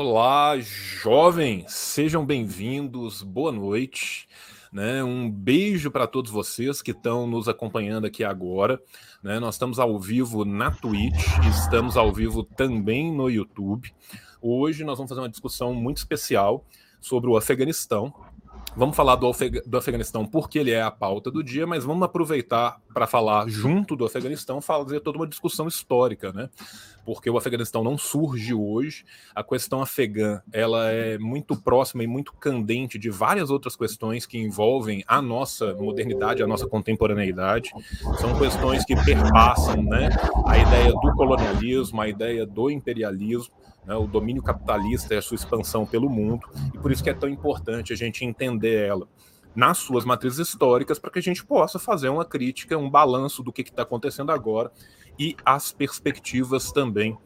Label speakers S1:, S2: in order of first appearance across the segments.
S1: Olá, jovens, sejam bem-vindos, boa noite. Né? Um beijo para todos vocês que estão nos acompanhando aqui agora. Né? Nós estamos ao vivo na Twitch, estamos ao vivo também no YouTube. Hoje nós vamos fazer uma discussão muito especial sobre o Afeganistão, Vamos falar do, Afeg do Afeganistão porque ele é a pauta do dia, mas vamos aproveitar para falar junto do Afeganistão, fazer toda uma discussão histórica, né? Porque o Afeganistão não surge hoje, a questão afegã ela é muito próxima e muito candente de várias outras questões que envolvem a nossa modernidade, a nossa contemporaneidade. São questões que perpassam, né? A ideia do colonialismo, a ideia do imperialismo né, o domínio capitalista e a sua expansão pelo mundo, e por isso que é tão importante a gente entender ela nas suas matrizes históricas para que a gente possa fazer uma crítica, um balanço do que está acontecendo agora e as perspectivas também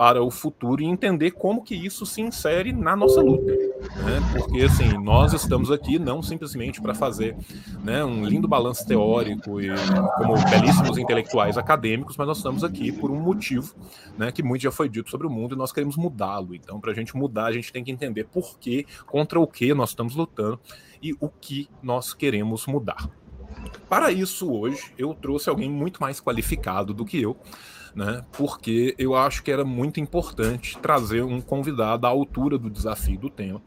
S1: para o futuro e entender como que isso se insere na nossa luta. Né? Porque assim, nós estamos aqui não simplesmente para fazer né, um lindo balanço teórico e como belíssimos intelectuais acadêmicos, mas nós estamos aqui por um motivo né, que muito já foi dito sobre o mundo e nós queremos mudá-lo. Então, para a gente mudar, a gente tem que entender por que, contra o que nós estamos lutando e o que nós queremos mudar. Para isso, hoje, eu trouxe alguém muito mais qualificado do que eu, né? Porque eu acho que era muito importante trazer um convidado à altura do desafio do tema.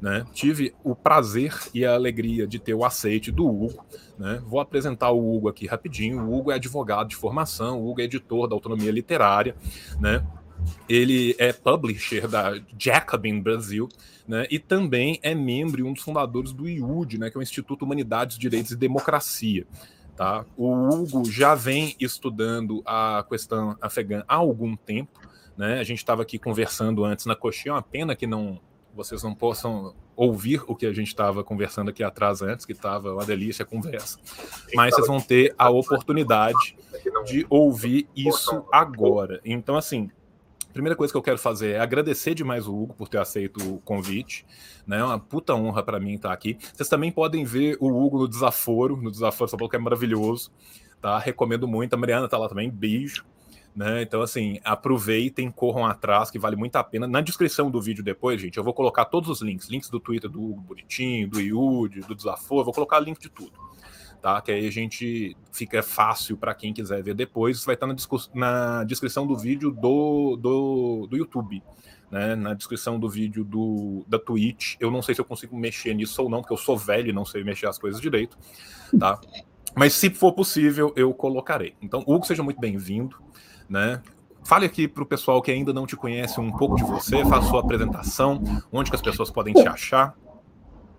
S1: Né? Tive o prazer e a alegria de ter o aceite do Hugo. Né? Vou apresentar o Hugo aqui rapidinho. O Hugo é advogado de formação, o Hugo é editor da Autonomia Literária, né? Ele é publisher da Jacobin Brasil, né? E também é membro e um dos fundadores do IUD, né? Que é o Instituto Humanidades, Direitos e Democracia. Tá? O Hugo já vem estudando a questão afegã há algum tempo. Né? A gente estava aqui conversando antes na coxinha, é uma pena que não vocês não possam ouvir o que a gente estava conversando aqui atrás antes, que estava uma delícia a conversa. Mas vocês vão ter a oportunidade de ouvir isso agora. Então, assim, primeira coisa que eu quero fazer é agradecer demais o Hugo por ter aceito o convite. Né? É uma puta honra para mim estar aqui. Vocês também podem ver o Hugo no Desaforo, no Desaforo São que é maravilhoso. Tá? Recomendo muito. A Mariana tá lá também, beijo. Né? Então, assim, aproveitem, corram atrás, que vale muito a pena. Na descrição do vídeo depois, gente, eu vou colocar todos os links: links do Twitter do Hugo Bonitinho, do Iude, do Desaforo, vou colocar link de tudo tá? Que aí a gente fica fácil para quem quiser ver depois. Isso vai estar na, na descrição do vídeo do, do, do YouTube. Né, na descrição do vídeo do, da Twitch. Eu não sei se eu consigo mexer nisso ou não, porque eu sou velho e não sei mexer as coisas direito, tá? Mas se for possível, eu colocarei. Então, Hugo, seja muito bem-vindo, né? Fale aqui para o pessoal que ainda não te conhece um pouco de você, faça sua apresentação, onde que as pessoas podem te achar.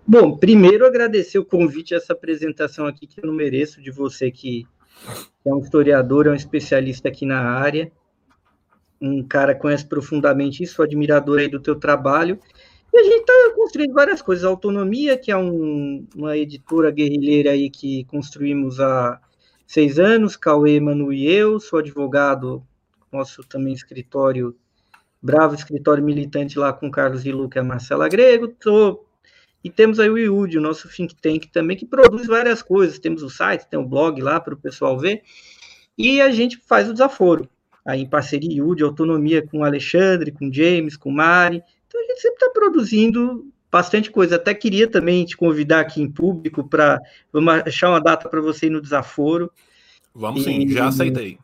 S2: Bom, primeiro agradecer o convite essa apresentação aqui, que eu não mereço de você que é um historiador, é um especialista aqui na área, um cara que conhece profundamente isso, admirador aí do teu trabalho. E a gente está construindo várias coisas. A Autonomia, que é um, uma editora guerrilheira aí que construímos há seis anos, Cauê, Manu e eu, sou advogado, nosso também escritório, bravo escritório militante lá com Carlos e Luca e Marcela Grego, estou e temos aí o IUD, o nosso think tank também, que produz várias coisas. Temos o site, tem o blog lá para o pessoal ver. E a gente faz o desaforo, aí em parceria IUD, autonomia com o Alexandre, com o James, com o Mari. Então a gente sempre está produzindo bastante coisa. Até queria também te convidar aqui em público para achar uma data para você ir no desaforo.
S1: Vamos e, sim, já aceitei.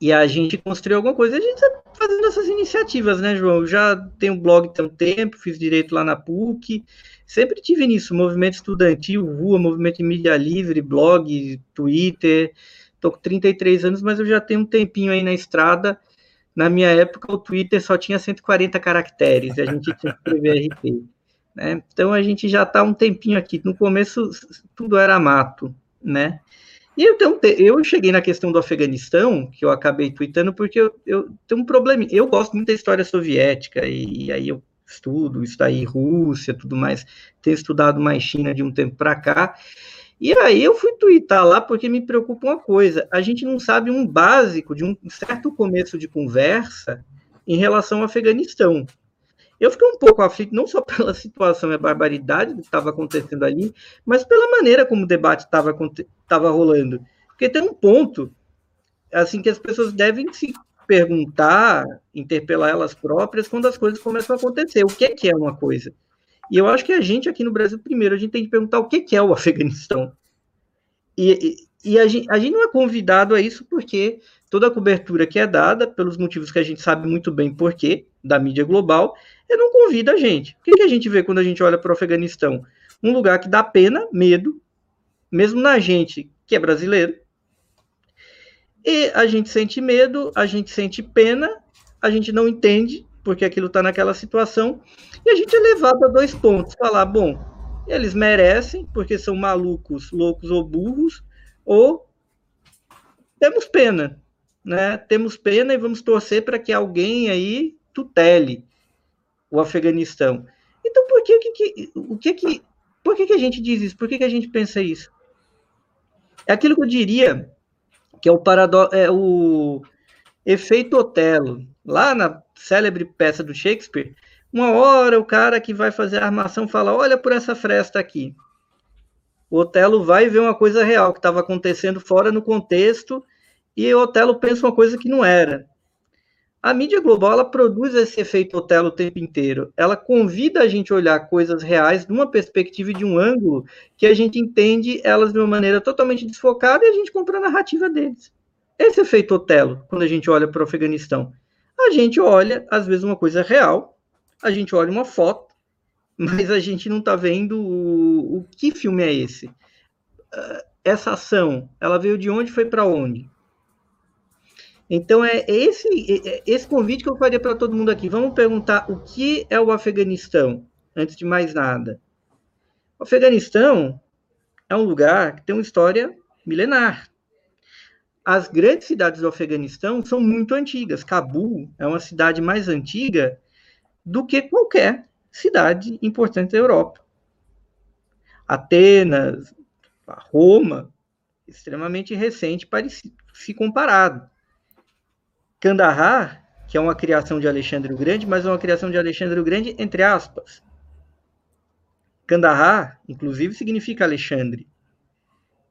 S2: E a gente construiu alguma coisa. A gente está fazendo essas iniciativas, né, João? Já tenho blog tem um tempo, fiz direito lá na PUC. Sempre tive nisso, movimento estudantil, rua, movimento em mídia livre, blog, Twitter. Estou com 33 anos, mas eu já tenho um tempinho aí na estrada. Na minha época, o Twitter só tinha 140 caracteres, e a gente tinha que escrever RT. Né? Então, a gente já está um tempinho aqui. No começo, tudo era mato, né? E então, eu cheguei na questão do Afeganistão, que eu acabei tweetando, porque eu, eu tenho um problema. Eu gosto muito da história soviética, e, e aí eu estudo, isso daí, Rússia, tudo mais, tenho estudado mais China de um tempo para cá, e aí eu fui twittar lá porque me preocupa uma coisa, a gente não sabe um básico de um certo começo de conversa em relação ao Afeganistão. Eu fiquei um pouco aflito, não só pela situação e a barbaridade que estava acontecendo ali, mas pela maneira como o debate estava rolando. Porque tem um ponto assim que as pessoas devem se perguntar, interpelar elas próprias quando as coisas começam a acontecer. O que é, que é uma coisa? E eu acho que a gente aqui no Brasil, primeiro, a gente tem que perguntar o que é, que é o Afeganistão. E, e, e a, gente, a gente não é convidado a isso porque toda a cobertura que é dada, pelos motivos que a gente sabe muito bem por quê, da mídia global, ele não convida a gente. O que, que a gente vê quando a gente olha para o Afeganistão? Um lugar que dá pena, medo, mesmo na gente que é brasileiro. E a gente sente medo, a gente sente pena, a gente não entende porque aquilo está naquela situação, e a gente é levado a dois pontos: falar, bom, eles merecem, porque são malucos, loucos ou burros, ou temos pena, né? Temos pena e vamos torcer para que alguém aí tutele o Afeganistão. Então, por que, que, o que que por que, que a gente diz isso? Por que, que a gente pensa isso? É aquilo que eu diria que é o parado é o efeito Otelo. Lá na célebre peça do Shakespeare, uma hora o cara que vai fazer a armação fala: "Olha por essa fresta aqui". O Otelo vai ver uma coisa real que estava acontecendo fora no contexto e o Otelo pensa uma coisa que não era. A mídia global ela produz esse efeito Otelo o tempo inteiro. Ela convida a gente a olhar coisas reais de uma perspectiva e de um ângulo que a gente entende elas de uma maneira totalmente desfocada e a gente compra a narrativa deles. Esse efeito Otelo, quando a gente olha para o Afeganistão, a gente olha, às vezes, uma coisa real, a gente olha uma foto, mas a gente não está vendo o, o que filme é esse. Ah, essa ação, ela veio de onde foi para onde? Então é esse, é, é esse convite que eu faria para todo mundo aqui. Vamos perguntar o que é o Afeganistão, antes de mais nada. O Afeganistão é um lugar que tem uma história milenar. As grandes cidades do Afeganistão são muito antigas. Cabul é uma cidade mais antiga do que qualquer cidade importante da Europa. Atenas, Roma, extremamente recente, parecido, se comparado. Kandahar, que é uma criação de Alexandre o Grande, mas é uma criação de Alexandre o Grande entre aspas. Kandahar, inclusive, significa Alexandre.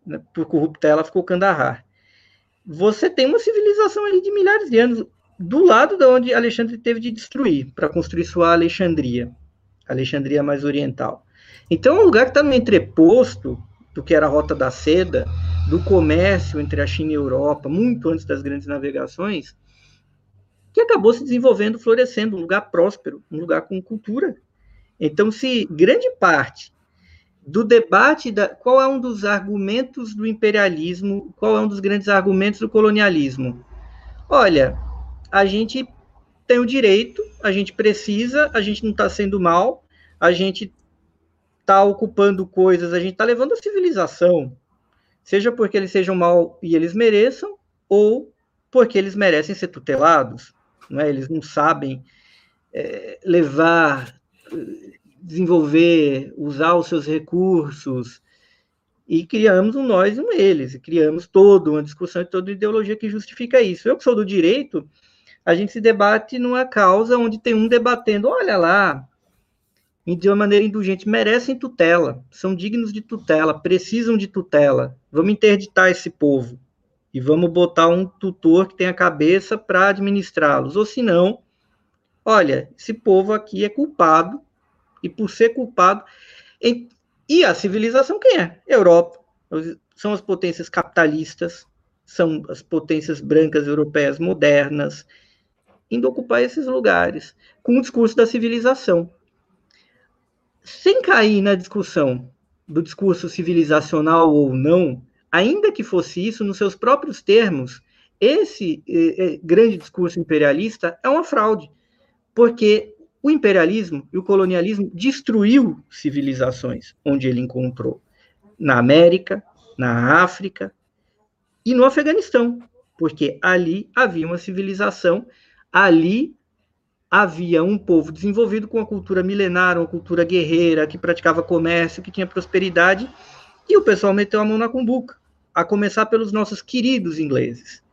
S2: Né? Por corruptela ficou Kandahar. Você tem uma civilização ali de milhares de anos do lado de onde Alexandre teve de destruir para construir sua Alexandria, Alexandria mais oriental. Então, é um lugar que está no entreposto do que era a Rota da Seda, do comércio entre a China e a Europa, muito antes das grandes navegações, que acabou se desenvolvendo, florescendo, um lugar próspero, um lugar com cultura. Então, se grande parte do debate da qual é um dos argumentos do imperialismo, qual é um dos grandes argumentos do colonialismo? Olha, a gente tem o direito, a gente precisa, a gente não está sendo mal, a gente está ocupando coisas, a gente está levando a civilização, seja porque eles sejam mal e eles mereçam, ou porque eles merecem ser tutelados é? eles não sabem é, levar, desenvolver, usar os seus recursos, e criamos um nós e um eles, e criamos toda uma discussão e toda ideologia que justifica isso. Eu que sou do direito, a gente se debate numa causa onde tem um debatendo, olha lá, de uma maneira indulgente, merecem tutela, são dignos de tutela, precisam de tutela, vamos interditar esse povo e vamos botar um tutor que tenha cabeça para administrá-los. Ou se não, olha, esse povo aqui é culpado, e por ser culpado. Em, e a civilização quem é? Europa. São as potências capitalistas, são as potências brancas europeias modernas, indo ocupar esses lugares, com o discurso da civilização. Sem cair na discussão do discurso civilizacional ou não, ainda que fosse isso, nos seus próprios termos, esse eh, eh, grande discurso imperialista é uma fraude, porque o imperialismo e o colonialismo destruiu civilizações onde ele encontrou, na América, na África e no Afeganistão, porque ali havia uma civilização, ali havia um povo desenvolvido com uma cultura milenar, uma cultura guerreira, que praticava comércio, que tinha prosperidade, e o pessoal meteu a mão na cumbuca a começar pelos nossos queridos ingleses.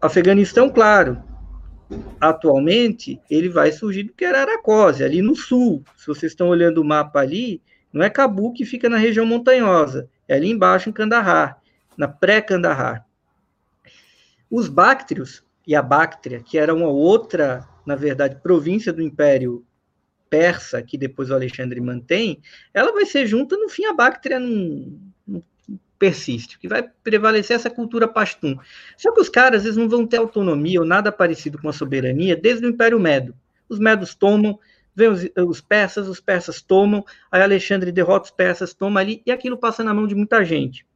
S2: Afeganistão, claro, atualmente ele vai surgir do que era Aracose, ali no sul. Se vocês estão olhando o mapa ali, não é Cabu que fica na região montanhosa, é ali embaixo em Kandahar, na pré-Kandahar. Os báctrios, e a Báctria, que era uma outra, na verdade, província do Império Persa, que depois o Alexandre mantém, ela vai ser junta, no fim, a Báctria não persiste, que vai prevalecer essa cultura pastum. Só que os caras, eles não vão ter autonomia ou nada parecido com a soberania desde o Império Medo. Os medos tomam, vem os, os, persas, os persas tomam, aí Alexandre derrota os persas, toma ali, e aquilo passa na mão de muita gente.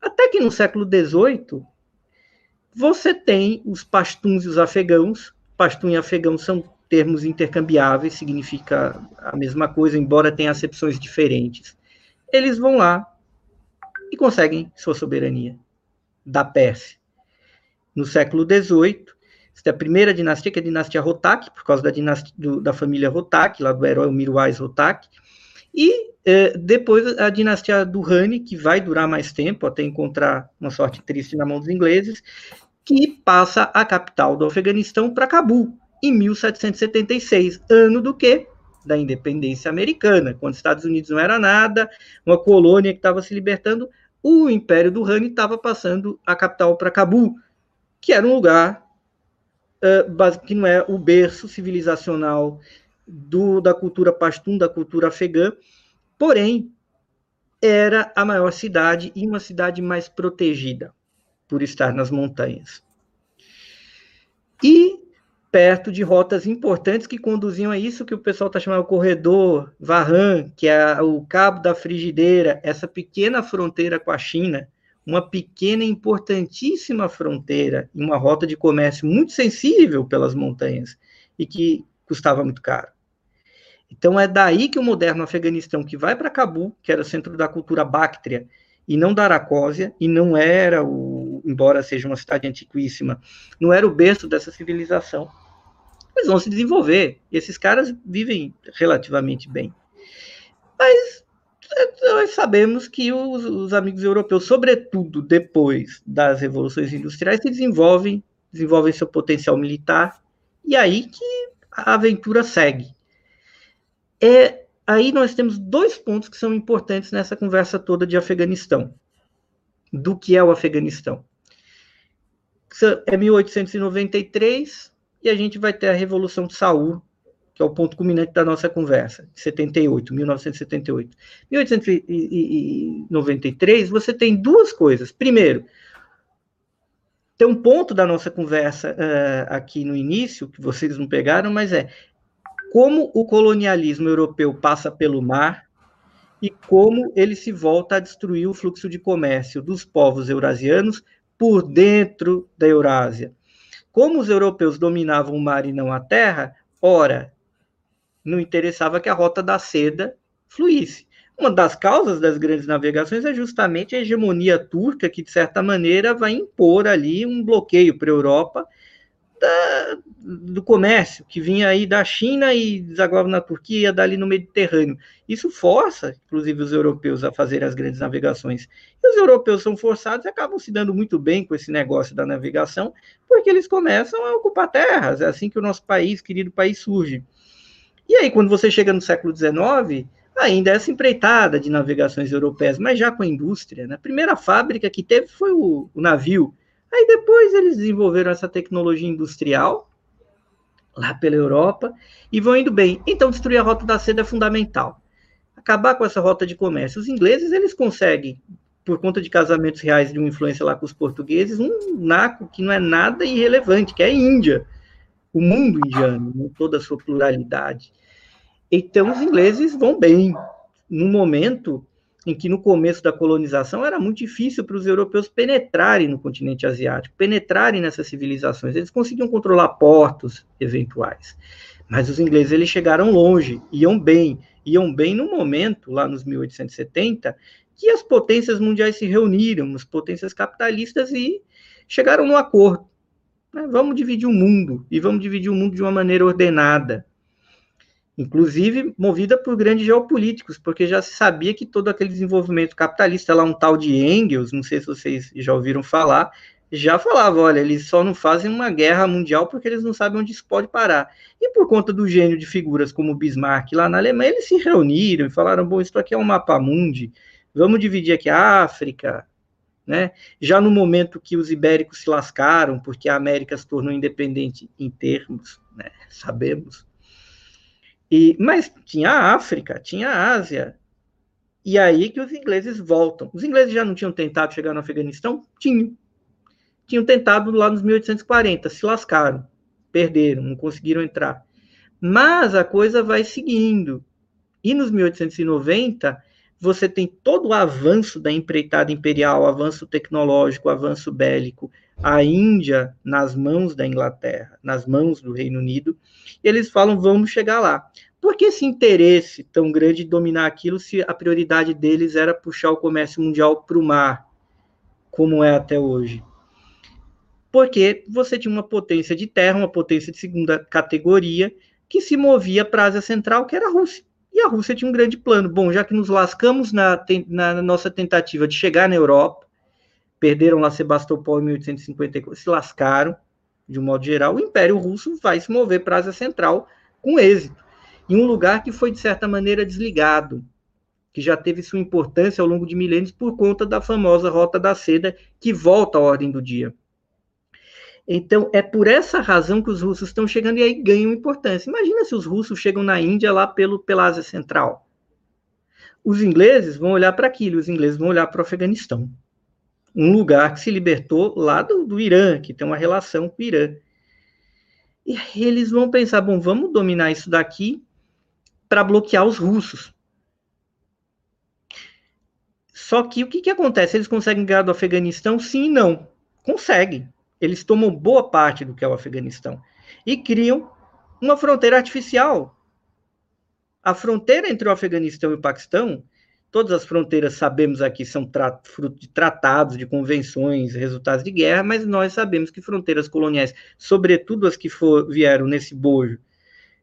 S2: Até que no século XVIII, você tem os pastuns e os afegãos. Pastum e afegão são termos intercambiáveis, significa a mesma coisa, embora tenha acepções diferentes. Eles vão lá e conseguem sua soberania da Pérsia. No século XVIII, a primeira dinastia, que é a dinastia Rotak, por causa da, dinastia, do, da família Rotak, lá do herói Mirwais Rotak, e eh, depois a dinastia do que vai durar mais tempo, até encontrar uma sorte triste na mão dos ingleses, que passa a capital do Afeganistão para Cabul, em 1776, ano do quê? Da independência americana, quando os Estados Unidos não era nada, uma colônia que estava se libertando, o Império do Rani estava passando a capital para Cabul, que era um lugar uh, que não é o berço civilizacional do, da cultura pashtun, da cultura afegã, porém era a maior cidade e uma cidade mais protegida por estar nas montanhas. E perto de rotas importantes que conduziam a isso que o pessoal está chamando de corredor Varran, que é o Cabo da Frigideira, essa pequena fronteira com a China, uma pequena importantíssima fronteira, uma rota de comércio muito sensível pelas montanhas e que custava muito caro. Então é daí que o moderno Afeganistão, que vai para Cabul, que era centro da cultura báctria, e não da e não era o, embora seja uma cidade antiquíssima, não era o berço dessa civilização. Eles vão se desenvolver. E esses caras vivem relativamente bem. Mas é, nós sabemos que os, os, amigos europeus, sobretudo depois das revoluções industriais, se desenvolvem, desenvolvem seu potencial militar, e aí que a aventura segue. É, aí nós temos dois pontos que são importantes nessa conversa toda de Afeganistão. Do que é o Afeganistão? É 1893 e a gente vai ter a Revolução de Saul, que é o ponto culminante da nossa conversa, 78, 1978. 1893, você tem duas coisas. Primeiro, tem um ponto da nossa conversa uh, aqui no início, que vocês não pegaram, mas é como o colonialismo europeu passa pelo mar e como ele se volta a destruir o fluxo de comércio dos povos eurasianos por dentro da Eurásia. Como os europeus dominavam o mar e não a terra, ora, não interessava que a rota da seda fluísse. Uma das causas das grandes navegações é justamente a hegemonia turca, que, de certa maneira, vai impor ali um bloqueio para a Europa da, do comércio que vinha aí da China e desaguava na Turquia, dali no Mediterrâneo. Isso força, inclusive, os europeus a fazer as grandes navegações. E os europeus são forçados e acabam se dando muito bem com esse negócio da navegação, porque eles começam a ocupar terras. É assim que o nosso país, querido país, surge. E aí, quando você chega no século XIX, ainda essa empreitada de navegações europeias, mas já com a indústria. Né? A primeira fábrica que teve foi o, o navio Aí depois eles desenvolveram essa tecnologia industrial lá pela Europa e vão indo bem. Então destruir a rota da seda é fundamental. Acabar com essa rota de comércio. Os ingleses eles conseguem, por conta de casamentos reais de uma influência lá com os portugueses, um naco que não é nada irrelevante, que é a Índia, o mundo indiano, com toda a sua pluralidade. Então os ingleses vão bem. No momento em que no começo da colonização era muito difícil para os europeus penetrarem no continente asiático, penetrarem nessas civilizações. Eles conseguiam controlar portos eventuais. Mas os ingleses eles chegaram longe, iam bem, iam bem no momento, lá nos 1870, que as potências mundiais se reuniram, as potências capitalistas, e chegaram no acordo. Né? Vamos dividir o mundo, e vamos dividir o mundo de uma maneira ordenada inclusive movida por grandes geopolíticos, porque já se sabia que todo aquele desenvolvimento capitalista, lá um tal de Engels, não sei se vocês já ouviram falar, já falava, olha, eles só não fazem uma guerra mundial porque eles não sabem onde isso pode parar. E por conta do gênio de figuras como Bismarck lá na Alemanha, eles se reuniram e falaram, bom, isso aqui é um mapa mundi, vamos dividir aqui a África, né? Já no momento que os ibéricos se lascaram, porque a América se tornou independente em termos, né? sabemos. E, mas tinha a África, tinha a Ásia. E aí que os ingleses voltam. Os ingleses já não tinham tentado chegar no Afeganistão? Tinham. Tinham tentado lá nos 1840, se lascaram, perderam, não conseguiram entrar. Mas a coisa vai seguindo. E nos 1890, você tem todo o avanço da empreitada imperial, avanço tecnológico, avanço bélico, a Índia nas mãos da Inglaterra, nas mãos do Reino Unido, eles falam, vamos chegar lá. Por que esse interesse tão grande de dominar aquilo se a prioridade deles era puxar o comércio mundial para o mar, como é até hoje? Porque você tinha uma potência de terra, uma potência de segunda categoria, que se movia para a Ásia Central, que era a Rússia. E a Rússia tinha um grande plano. Bom, já que nos lascamos na, na nossa tentativa de chegar na Europa, perderam lá Sebastopol em 1854, se lascaram, de um modo geral, o Império Russo vai se mover para a Ásia Central com êxito. Em um lugar que foi, de certa maneira, desligado, que já teve sua importância ao longo de milênios por conta da famosa Rota da Seda, que volta à ordem do dia. Então, é por essa razão que os russos estão chegando e aí ganham importância. Imagina se os russos chegam na Índia lá pelo, pela Ásia Central. Os ingleses vão olhar para aquilo, os ingleses vão olhar para o Afeganistão. Um lugar que se libertou lá do, do Irã, que tem uma relação com o Irã. E eles vão pensar, bom, vamos dominar isso daqui para bloquear os russos. Só que o que, que acontece? Eles conseguem ganhar do Afeganistão? Sim e não. Conseguem eles tomam boa parte do que é o Afeganistão e criam uma fronteira artificial. A fronteira entre o Afeganistão e o Paquistão, todas as fronteiras sabemos aqui são fruto de tratados, de convenções, resultados de guerra, mas nós sabemos que fronteiras coloniais, sobretudo as que for, vieram nesse bojo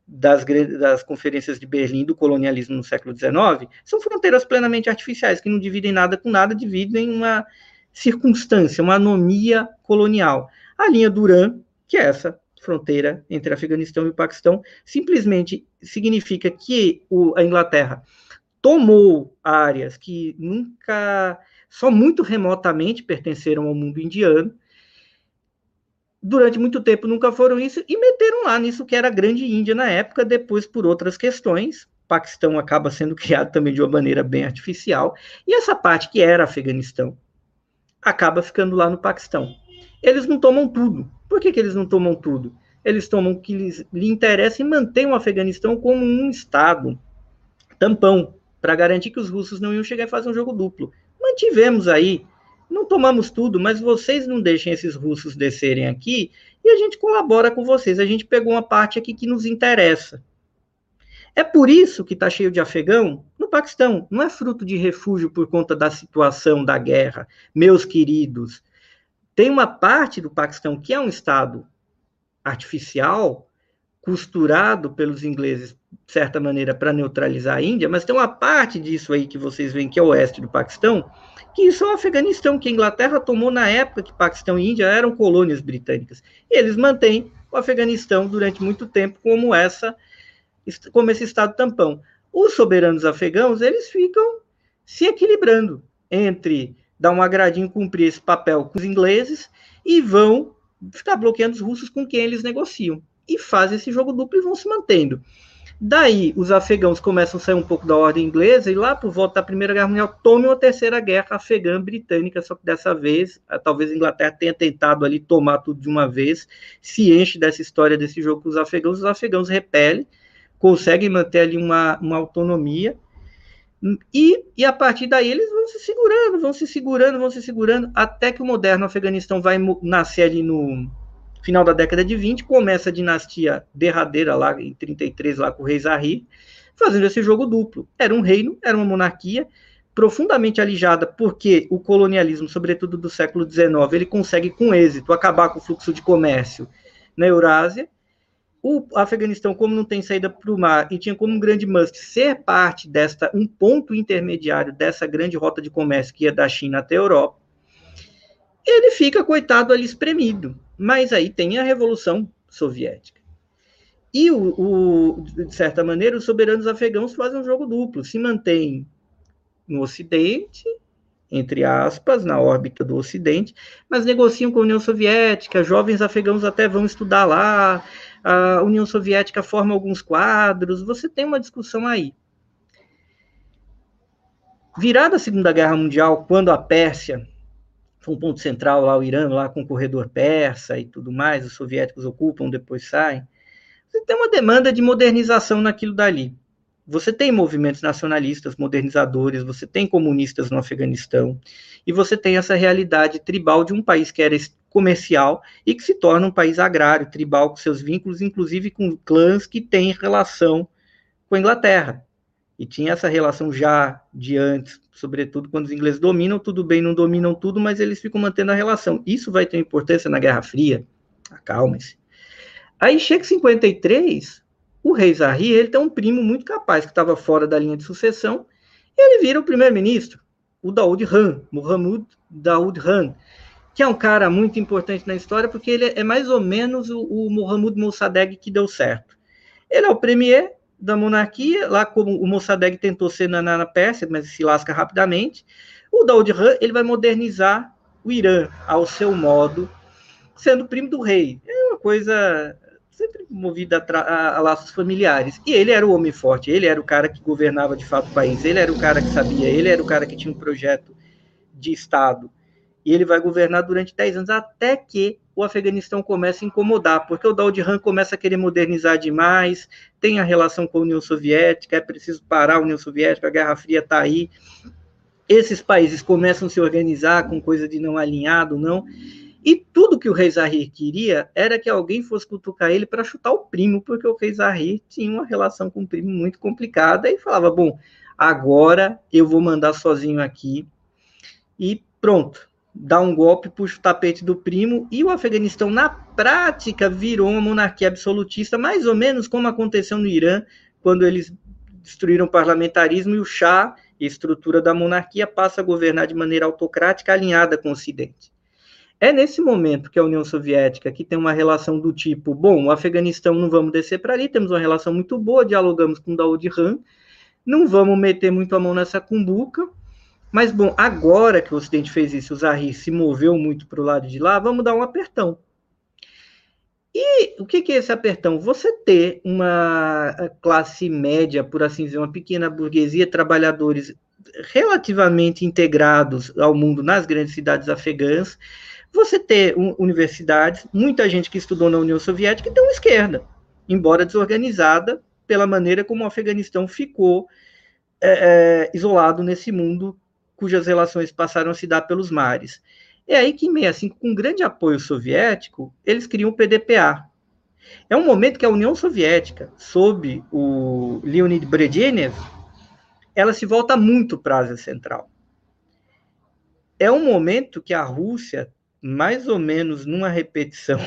S2: das, das conferências de Berlim do colonialismo no século XIX, são fronteiras plenamente artificiais, que não dividem nada com nada, dividem uma circunstância, uma anomia colonial. A linha Duran, que é essa fronteira entre Afeganistão e Paquistão, simplesmente significa que o, a Inglaterra tomou áreas que nunca, só muito remotamente pertenceram ao mundo indiano, durante muito tempo nunca foram isso, e meteram lá nisso que era a Grande Índia na época, depois por outras questões, Paquistão acaba sendo criado também de uma maneira bem artificial, e essa parte que era Afeganistão, acaba ficando lá no Paquistão. Eles não tomam tudo. Por que, que eles não tomam tudo? Eles tomam o que lhes, lhe interessa e mantêm o Afeganistão como um Estado tampão, para garantir que os russos não iam chegar e fazer um jogo duplo. Mantivemos aí, não tomamos tudo, mas vocês não deixem esses russos descerem aqui e a gente colabora com vocês. A gente pegou uma parte aqui que nos interessa. É por isso que está cheio de afegão no Paquistão. Não é fruto de refúgio por conta da situação da guerra, meus queridos. Tem uma parte do Paquistão que é um estado artificial, costurado pelos ingleses, de certa maneira, para neutralizar a Índia, mas tem uma parte disso aí que vocês veem que é o oeste do Paquistão, que isso é o Afeganistão, que a Inglaterra tomou na época que Paquistão e Índia eram colônias britânicas. E eles mantêm o Afeganistão durante muito tempo como essa como esse Estado tampão. Os soberanos afegãos, eles ficam se equilibrando entre dar um agradinho, cumprir esse papel com os ingleses e vão ficar bloqueando os russos com quem eles negociam. E fazem esse jogo duplo e vão se mantendo. Daí, os afegãos começam a sair um pouco da ordem inglesa e lá por volta da Primeira Guerra Mundial tomam a Terceira Guerra afegã britânica, só que dessa vez, talvez a Inglaterra tenha tentado ali tomar tudo de uma vez, se enche dessa história desse jogo com os afegãos, os afegãos repelem, conseguem manter ali uma, uma autonomia, e, e a partir daí eles vão se segurando, vão se segurando, vão se segurando, até que o moderno Afeganistão vai nascer ali no final da década de 20, começa a dinastia derradeira lá em 33, lá com o rei Zahir, fazendo esse jogo duplo. Era um reino, era uma monarquia, profundamente alijada, porque o colonialismo, sobretudo do século XIX, ele consegue com êxito acabar com o fluxo de comércio na Eurásia, o Afeganistão, como não tem saída para o mar e tinha como um grande must ser parte desta, um ponto intermediário dessa grande rota de comércio que ia da China até a Europa, ele fica, coitado, ali espremido. Mas aí tem a Revolução Soviética. E, o, o, de certa maneira, os soberanos afegãos fazem um jogo duplo, se mantêm no Ocidente, entre aspas, na órbita do Ocidente, mas negociam com a União Soviética, jovens afegãos até vão estudar lá, a União Soviética forma alguns quadros, você tem uma discussão aí. Virada a Segunda Guerra Mundial, quando a Pérsia foi um ponto central lá, o Irã, lá com o corredor persa e tudo mais, os soviéticos ocupam, depois saem, você tem uma demanda de modernização naquilo dali. Você tem movimentos nacionalistas, modernizadores, você tem comunistas no Afeganistão, e você tem essa realidade tribal de um país que era comercial e que se torna um país agrário, tribal, com seus vínculos, inclusive com clãs que têm relação com a Inglaterra. E tinha essa relação já de antes, sobretudo quando os ingleses dominam, tudo bem, não dominam tudo, mas eles ficam mantendo a relação. Isso vai ter importância na Guerra Fria, acalmem-se. Aí chega 53, o rei Zahri, ele tem um primo muito capaz, que estava fora da linha de sucessão, ele vira o primeiro-ministro, o Daoud Khan, Muhammad Daoud Khan, que é um cara muito importante na história, porque ele é mais ou menos o, o Mohammad Mossadegh que deu certo. Ele é o premier da monarquia, lá como o Mossadegh tentou ser na, na Pérsia, mas se lasca rapidamente. O Daoud Khan, ele vai modernizar o Irã ao seu modo, sendo primo do rei. É uma coisa sempre movida a, a, laços familiares. E ele era o homem forte, ele era o cara que governava de fato o país, ele era o cara que sabia, ele era o cara que tinha um projeto de Estado. E ele vai governar durante 10 anos, até que o Afeganistão começa a incomodar, porque o Daud Han começa a querer modernizar demais, tem a relação com a União Soviética, é preciso parar a União Soviética, a Guerra Fria está aí. Esses países começam a se organizar com coisa de não alinhado, não. E tudo que o rei Zahir queria era que alguém fosse cutucar ele para chutar o primo, porque o rei Zahir tinha uma relação com o primo muito complicada e falava: bom, agora eu vou mandar sozinho aqui e pronto, dá um golpe, puxa o tapete do primo. E o Afeganistão, na prática, virou uma monarquia absolutista, mais ou menos como aconteceu no Irã, quando eles destruíram o parlamentarismo e o Shah, estrutura da monarquia, passa a governar de maneira autocrática alinhada com o Ocidente. É nesse momento que a União Soviética, que tem uma relação do tipo, bom, o Afeganistão não vamos descer para ali, temos uma relação muito boa, dialogamos com Daoud Khan, não vamos meter muito a mão nessa cumbuca, mas, bom, agora que o Ocidente fez isso, o Zahir se moveu muito para o lado de lá, vamos dar um apertão. E o que, que é esse apertão? Você ter uma classe média, por assim dizer, uma pequena burguesia, trabalhadores relativamente integrados ao mundo nas grandes cidades afegãs, você ter universidades, muita gente que estudou na União Soviética e tem uma esquerda, embora desorganizada pela maneira como o Afeganistão ficou é, é, isolado nesse mundo cujas relações passaram a se dar pelos mares. É aí que, em 65, com grande apoio soviético, eles criam o PDPA. É um momento que a União Soviética, sob o Leonid Brezhnev, ela se volta muito para a Ásia Central. É um momento que a Rússia mais ou menos numa repetição.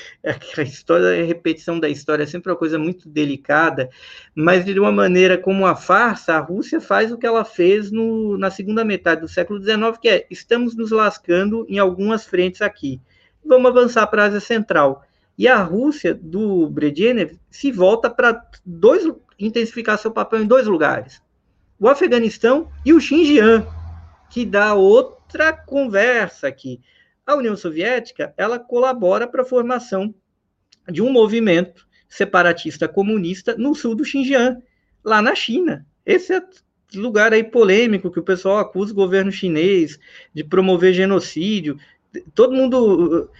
S2: A história, a repetição da história é sempre uma coisa muito delicada, mas de uma maneira como a farsa, a Rússia faz o que ela fez no, na segunda metade do século XIX, que é estamos nos lascando em algumas frentes aqui. Vamos avançar para a Ásia Central. E a Rússia, do Brezhnev, se volta para dois intensificar seu papel em dois lugares: o Afeganistão e o Xinjiang, que dá outra conversa aqui a União Soviética ela colabora para a formação de um movimento separatista comunista no sul do Xinjiang, lá na China. Esse é lugar aí polêmico que o pessoal acusa o governo chinês de promover genocídio. Todo mundo uh,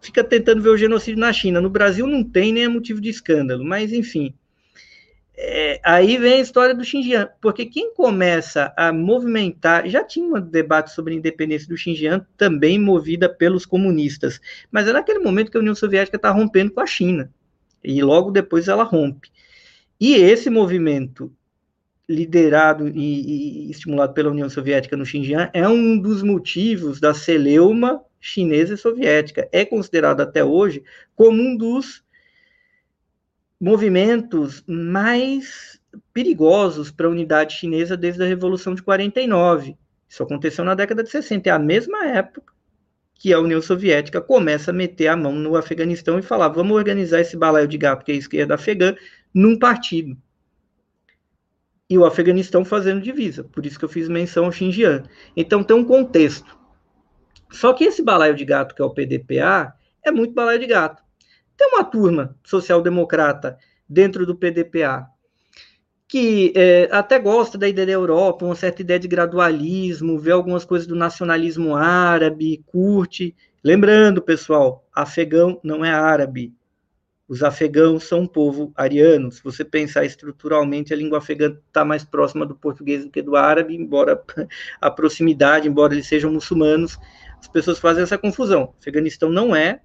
S2: fica tentando ver o genocídio na China. No Brasil não tem nem é motivo de escândalo, mas enfim. É, aí vem a história do Xinjiang, porque quem começa a movimentar, já tinha um debate sobre a independência do Xinjiang, também movida pelos comunistas, mas é naquele momento que a União Soviética está rompendo com a China, e logo depois ela rompe. E esse movimento, liderado e, e estimulado pela União Soviética no Xinjiang, é um dos motivos da celeuma chinesa e soviética. É considerado até hoje como um dos movimentos mais perigosos para a unidade chinesa desde a Revolução de 49. Isso aconteceu na década de 60, é a mesma época que a União Soviética começa a meter a mão no Afeganistão e falar: vamos organizar esse balaio de gato que é a esquerda afegã num partido. e o Afeganistão fazendo divisa. Por isso que eu fiz menção ao Xinjiang. Então tem um contexto. Só que esse balaio de gato, que é o PDPA, é muito balaio de gato. Tem uma turma social-democrata dentro do PDPA que é, até gosta da ideia da Europa, uma certa ideia de gradualismo, vê algumas coisas do nacionalismo árabe, curte. Lembrando, pessoal, afegão não é árabe. Os afegãos são um povo ariano. Se você pensar estruturalmente, a língua afegã está mais próxima do português do que do árabe, embora a proximidade, embora eles sejam muçulmanos, as pessoas fazem essa confusão. O Afeganistão não é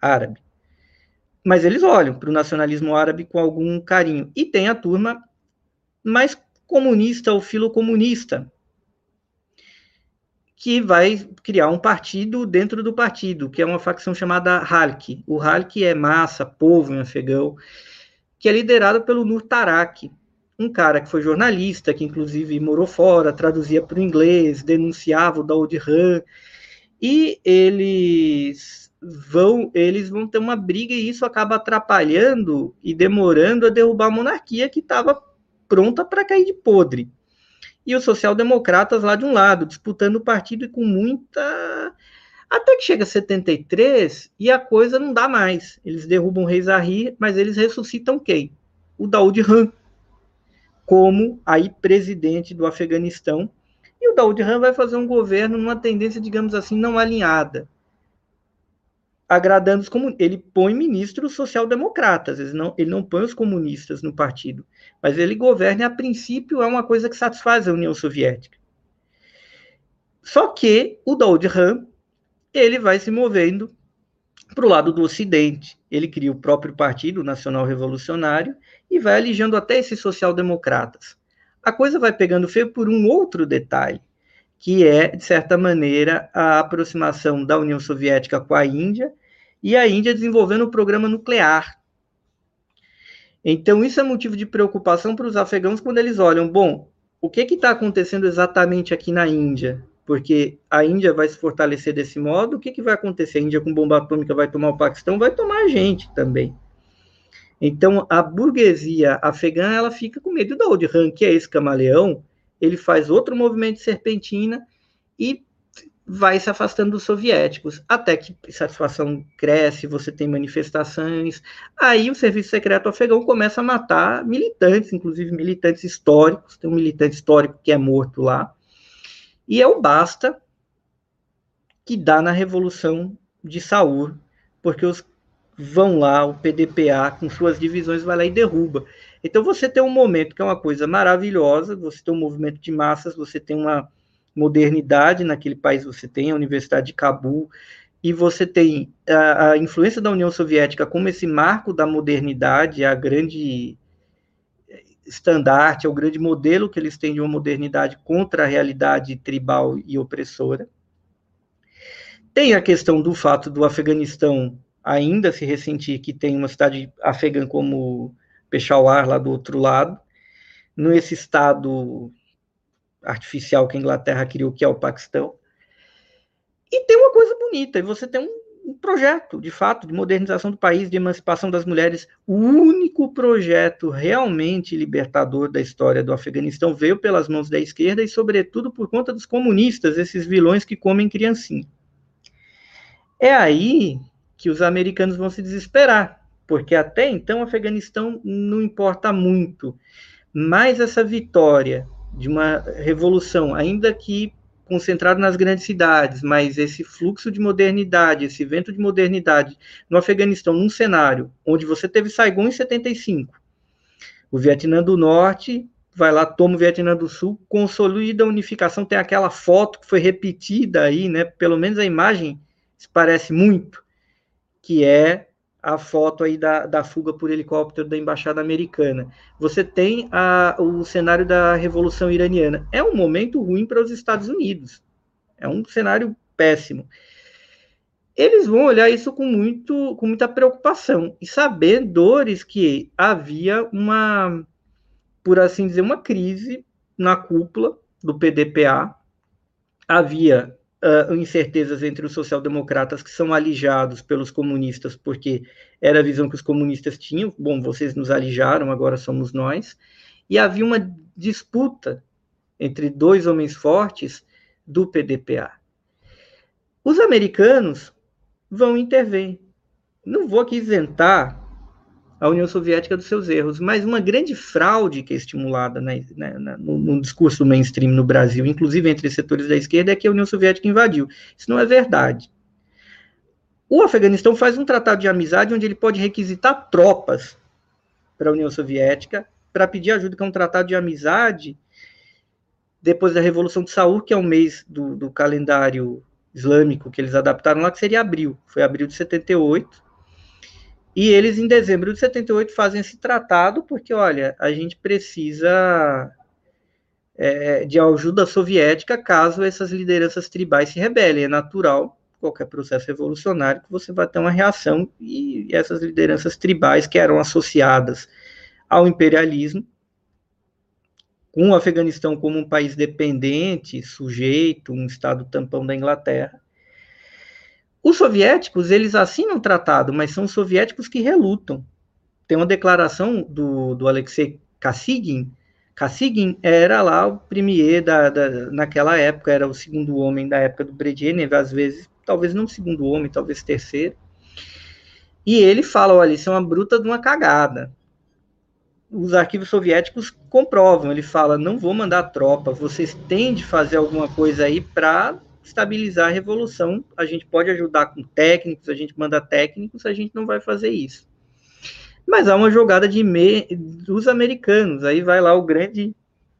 S2: árabe. Mas eles olham para o nacionalismo árabe com algum carinho. E tem a turma mais comunista ou filocomunista, que vai criar um partido dentro do partido, que é uma facção chamada Halk. O Halk é massa, povo em afegão, que é liderado pelo Nur Tarak, um cara que foi jornalista, que inclusive morou fora, traduzia para o inglês, denunciava o Daoud Han, e eles vão eles vão ter uma briga e isso acaba atrapalhando e demorando a derrubar a monarquia que estava pronta para cair de podre. E os social-democratas lá de um lado, disputando o partido e com muita. Até que chega 73 e a coisa não dá mais. Eles derrubam o rei Zahir, mas eles ressuscitam quem? O Daoud Han, como aí presidente do Afeganistão. E o Daoud Han vai fazer um governo numa tendência, digamos assim, não alinhada agradando os comunistas. Ele põe ministros social-democratas, ele não, ele não põe os comunistas no partido. Mas ele governa a princípio, é uma coisa que satisfaz a União Soviética. Só que o Daoud Han, ele vai se movendo para o lado do Ocidente. Ele cria o próprio Partido Nacional Revolucionário e vai alijando até esses social-democratas. A coisa vai pegando feio por um outro detalhe, que é, de certa maneira, a aproximação da União Soviética com a Índia e a Índia desenvolvendo um programa nuclear. Então, isso é motivo de preocupação para os afegãos quando eles olham, bom, o que está acontecendo exatamente aqui na Índia? Porque a Índia vai se fortalecer desse modo, o que, que vai acontecer? A Índia com bomba atômica vai tomar o Paquistão, vai tomar a gente também. Então, a burguesia afegã, ela fica com medo. Han, que é esse camaleão, ele faz outro movimento de serpentina e vai se afastando dos soviéticos, até que a satisfação cresce, você tem manifestações. Aí o serviço secreto afegão começa a matar militantes, inclusive militantes históricos. Tem um militante histórico que é morto lá. E é o basta que dá na revolução de Saur, porque os vão lá, o PDPA com suas divisões vai lá e derruba. Então você tem um momento que é uma coisa maravilhosa, você tem um movimento de massas, você tem uma modernidade naquele país, você tem a Universidade de Cabul, e você tem a, a influência da União Soviética como esse marco da modernidade, a grande estandarte, é o grande modelo que eles têm de uma modernidade contra a realidade tribal e opressora. Tem a questão do fato do Afeganistão ainda se ressentir que tem uma cidade afegã como Peshawar lá do outro lado, nesse estado artificial que a Inglaterra criou, que é o Paquistão. E tem uma coisa bonita, você tem um, um, projeto, de fato, de modernização do país, de emancipação das mulheres. O único projeto realmente libertador da história do Afeganistão veio pelas mãos da esquerda e, sobretudo, por conta dos comunistas, esses vilões que comem criancinha. É aí que os americanos vão se desesperar, porque até então o Afeganistão não importa muito, mas essa vitória de uma revolução, ainda que concentrado nas grandes cidades, mas esse fluxo de modernidade, esse vento de modernidade no Afeganistão, num cenário onde você teve Saigon em 75, o Vietnã do Norte vai lá, toma o Vietnã do Sul, consolida a unificação, tem aquela foto que foi repetida aí, né, pelo menos a imagem se parece muito, que é a foto aí da, da fuga por helicóptero da embaixada americana. Você tem a, o cenário da revolução iraniana. É um momento ruim para os Estados Unidos. É um cenário péssimo. Eles vão olhar isso com, muito, com muita preocupação e sabedores que havia uma, por assim dizer, uma crise na cúpula do PDPA. Havia uh, incertezas entre os social-democratas que são alijados pelos comunistas, porque era a visão que os comunistas tinham. Bom, vocês nos alijaram, agora somos nós. E havia uma, disputa entre dois homens fortes do PDPA. Os americanos vão intervir. Não vou aqui isentar a União Soviética dos seus erros, mas uma grande fraude que é estimulada na, na, na, no, no, discurso mainstream no Brasil, inclusive entre setores da esquerda, é que a União Soviética invadiu. Isso não é verdade. O Afeganistão faz um tratado de amizade onde ele pode requisitar tropas para a União Soviética para pedir ajuda, que é um tratado de amizade depois da Revolução de Saúl, que é um mês do, do calendário islâmico que eles adaptaram lá, que seria abril. Foi abril de 78 e eles, em dezembro de 78, fazem esse tratado, porque, olha, a gente precisa é, de ajuda soviética caso essas lideranças tribais se rebelem. É natural, qualquer processo revolucionário, que você vai ter uma reação, e essas lideranças tribais que eram associadas ao imperialismo, com o Afeganistão como um país dependente, sujeito, um estado tampão da Inglaterra, os soviéticos, eles assinam o tratado, mas são os soviéticos que relutam. Tem uma declaração do, do Alexei Kassigin. Kassigin era lá o premier da, da, naquela época, era o segundo homem da época do Brezhnev, às vezes, talvez não segundo homem, talvez terceiro. E ele fala, olha, isso é uma bruta de uma cagada. Os arquivos soviéticos comprovam, ele fala, não vou mandar tropa, vocês têm de fazer alguma coisa aí para estabilizar a revolução. A gente pode ajudar com técnicos, a gente manda técnicos, a gente não vai fazer isso. Mas há uma jogada de me... dos americanos. Aí vai lá o grande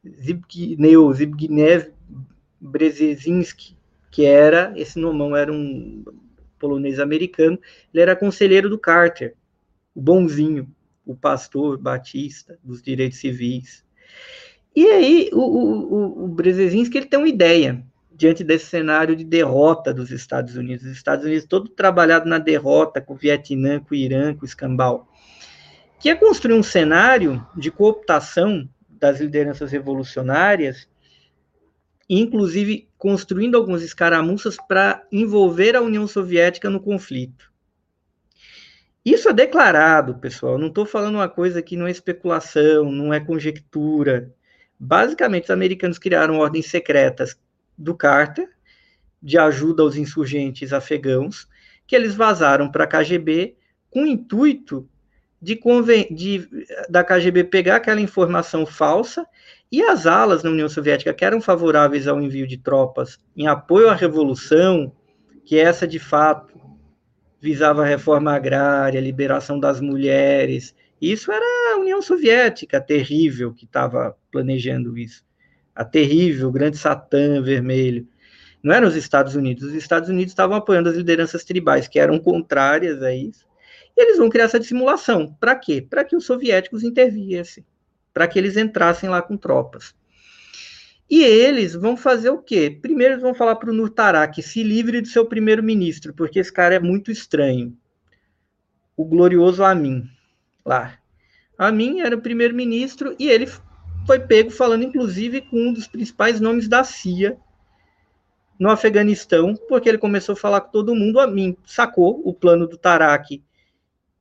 S2: Zbigniew, Zbigniew Brzezinski, que era, esse nomão era um polonês americano, ele era conselheiro do Carter, o bonzinho, o pastor batista dos direitos civis. E aí o, o, o Brzezinski ele tem uma ideia diante desse cenário de derrota dos Estados Unidos. Os Estados Unidos todo trabalhado na derrota com o Vietnã, com o Irã, com o Escambau. Que é construir um cenário de cooptação das lideranças revolucionárias, inclusive construindo algumas escaramuças para envolver a União Soviética no conflito. Isso é declarado, pessoal. Não estou falando uma coisa que não é especulação, não é conjectura. Basicamente, os americanos criaram ordens secretas do Carter, de ajuda aos insurgentes afegãos, que eles vazaram para a KGB com o intuito de, de, da KGB pegar aquela informação falsa e as alas na União Soviética que eram favoráveis ao envio de tropas em apoio à revolução, que essa de fato visava a reforma agrária, a liberação das mulheres. Isso era a União Soviética terrível que estava planejando isso a terrível grande Satã vermelho. Não eram os Estados Unidos. Os Estados Unidos estavam apoiando as lideranças tribais, que eram contrárias a isso. E eles vão criar essa dissimulação. Para quê? Para que os soviéticos interviessem, para que eles entrassem lá com tropas. E eles vão fazer o quê? Primeiro eles vão falar para o Nurtarak, se livre do seu primeiro-ministro, porque esse cara é muito estranho. O glorioso Amin, lá. Amin era o primeiro-ministro e ele foi pego falando, inclusive, com um dos principais nomes da CIA no Afeganistão, porque ele começou a falar com todo mundo, a mim sacou o plano do Tarak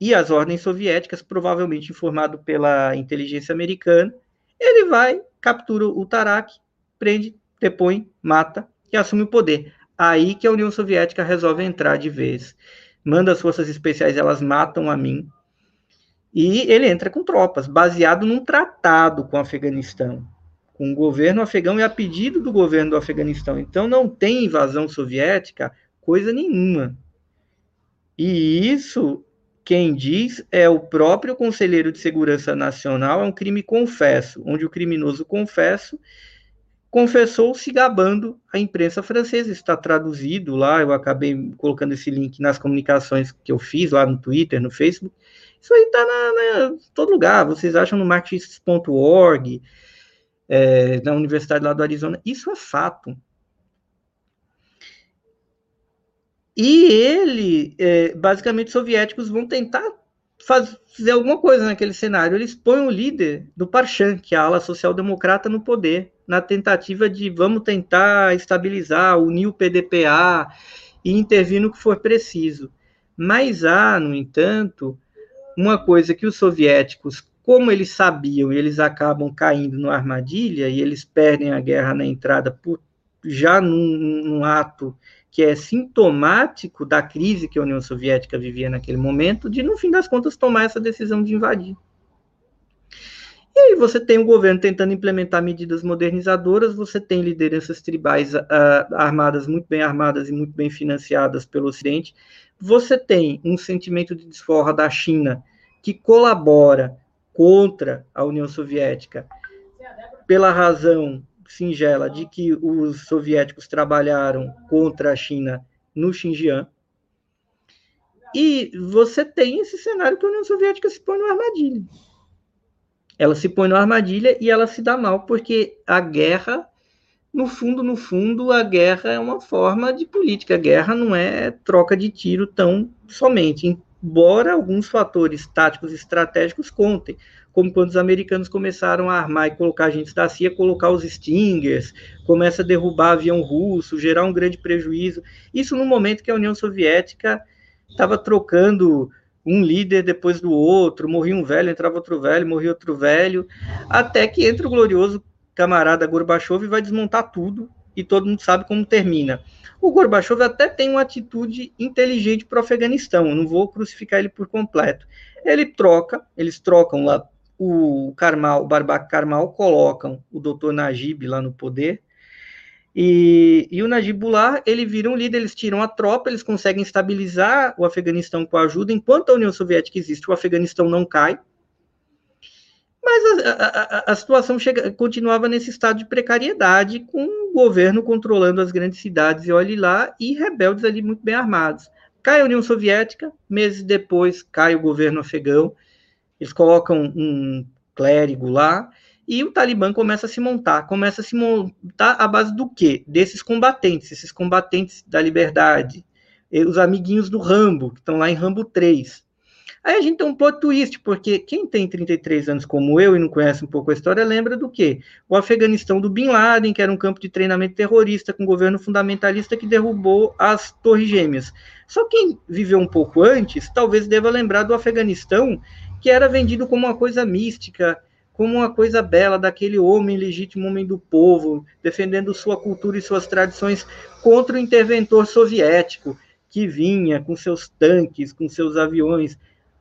S2: e as ordens soviéticas, provavelmente informado pela inteligência americana. Ele vai, captura o Tarak, prende, depõe, mata e assume o poder. Aí que a União Soviética resolve entrar de vez. Manda as forças especiais, elas matam a mim, e ele entra com tropas, baseado num tratado com o Afeganistão, com o governo afegão e a pedido do governo do Afeganistão. Então não tem invasão soviética, coisa nenhuma. E isso, quem diz, é o próprio Conselheiro de Segurança Nacional, é um crime confesso, onde o criminoso confesso confessou se gabando a imprensa francesa. Está traduzido lá, eu acabei colocando esse link nas comunicações que eu fiz lá no Twitter, no Facebook. Isso aí está em todo lugar. Vocês acham no marxist.org, é, na Universidade lá do Arizona. Isso é fato. E ele, é, basicamente, os soviéticos vão tentar fazer alguma coisa naquele cenário. Eles põem o líder do Parchan, que é a ala social-democrata, no poder, na tentativa de vamos tentar estabilizar, unir o PDPA e intervir no que for preciso. Mas há, no entanto, uma coisa que os soviéticos como eles sabiam, eles acabam caindo numa armadilha e eles perdem a guerra na entrada por, já num, num ato que é sintomático da crise que a União Soviética vivia naquele momento, de, no fim das contas, tomar essa decisão de invadir. E aí você tem o governo tentando implementar medidas modernizadoras, você tem lideranças tribais uh, armadas, muito bem armadas e muito bem financiadas pelo Ocidente, você tem um sentimento de desforra da China que colabora contra a União Soviética pela razão singela de que os soviéticos trabalharam contra a China no Xinjiang. E você tem esse cenário que a União Soviética se põe numa armadilha. Ela se põe numa armadilha e ela se dá mal, porque a guerra, no fundo, no fundo, a guerra é uma forma de política. A guerra não é troca de tiro tão somente, embora alguns fatores táticos e estratégicos contem como quando os americanos começaram a armar e colocar agentes da CIA, colocar os Stingers, começa a derrubar avião russo, gerar um grande prejuízo. Isso no momento que a União Soviética estava trocando um líder depois do outro, morria um velho, entrava outro velho, morria outro velho, até que entra o glorioso camarada Gorbachev vai desmontar tudo, e todo mundo sabe como termina. O Gorbachev até tem uma atitude inteligente para o Afeganistão, não vou crucificar ele por completo. Ele troca, eles trocam lá o Karmal, o Barbac Karmal, colocam o doutor Najib lá no poder, e, e, o Najib Bullah, ele vira um líder, eles tiram a tropa, eles conseguem estabilizar o Afeganistão com a ajuda, enquanto a União Soviética existe, o Afeganistão não cai, mas a, a, a situação chega, continuava nesse estado de precariedade, com o governo controlando as grandes cidades, e olhe lá, e rebeldes ali muito bem armados. Cai a União Soviética, meses depois cai o governo afegão, eles colocam um clérigo lá e o Talibã começa a se montar. Começa a se montar à base do quê? Desses combatentes, esses combatentes da liberdade, os amiguinhos do Rambo, que estão lá em Rambo 3. Aí a gente tem um plot twist, porque quem tem 33 anos como eu e não conhece um pouco a história, lembra do quê? O Afeganistão do Bin Laden, que era um campo de treinamento terrorista com governo fundamentalista que derrubou as Torres Gêmeas. Só quem viveu um pouco antes, talvez deva lembrar do Afeganistão que era vendido como uma coisa mística, como uma coisa bela daquele homem legítimo, homem do povo, defendendo sua cultura e suas tradições contra o interventor soviético, que vinha com seus tanques, com seus aviões,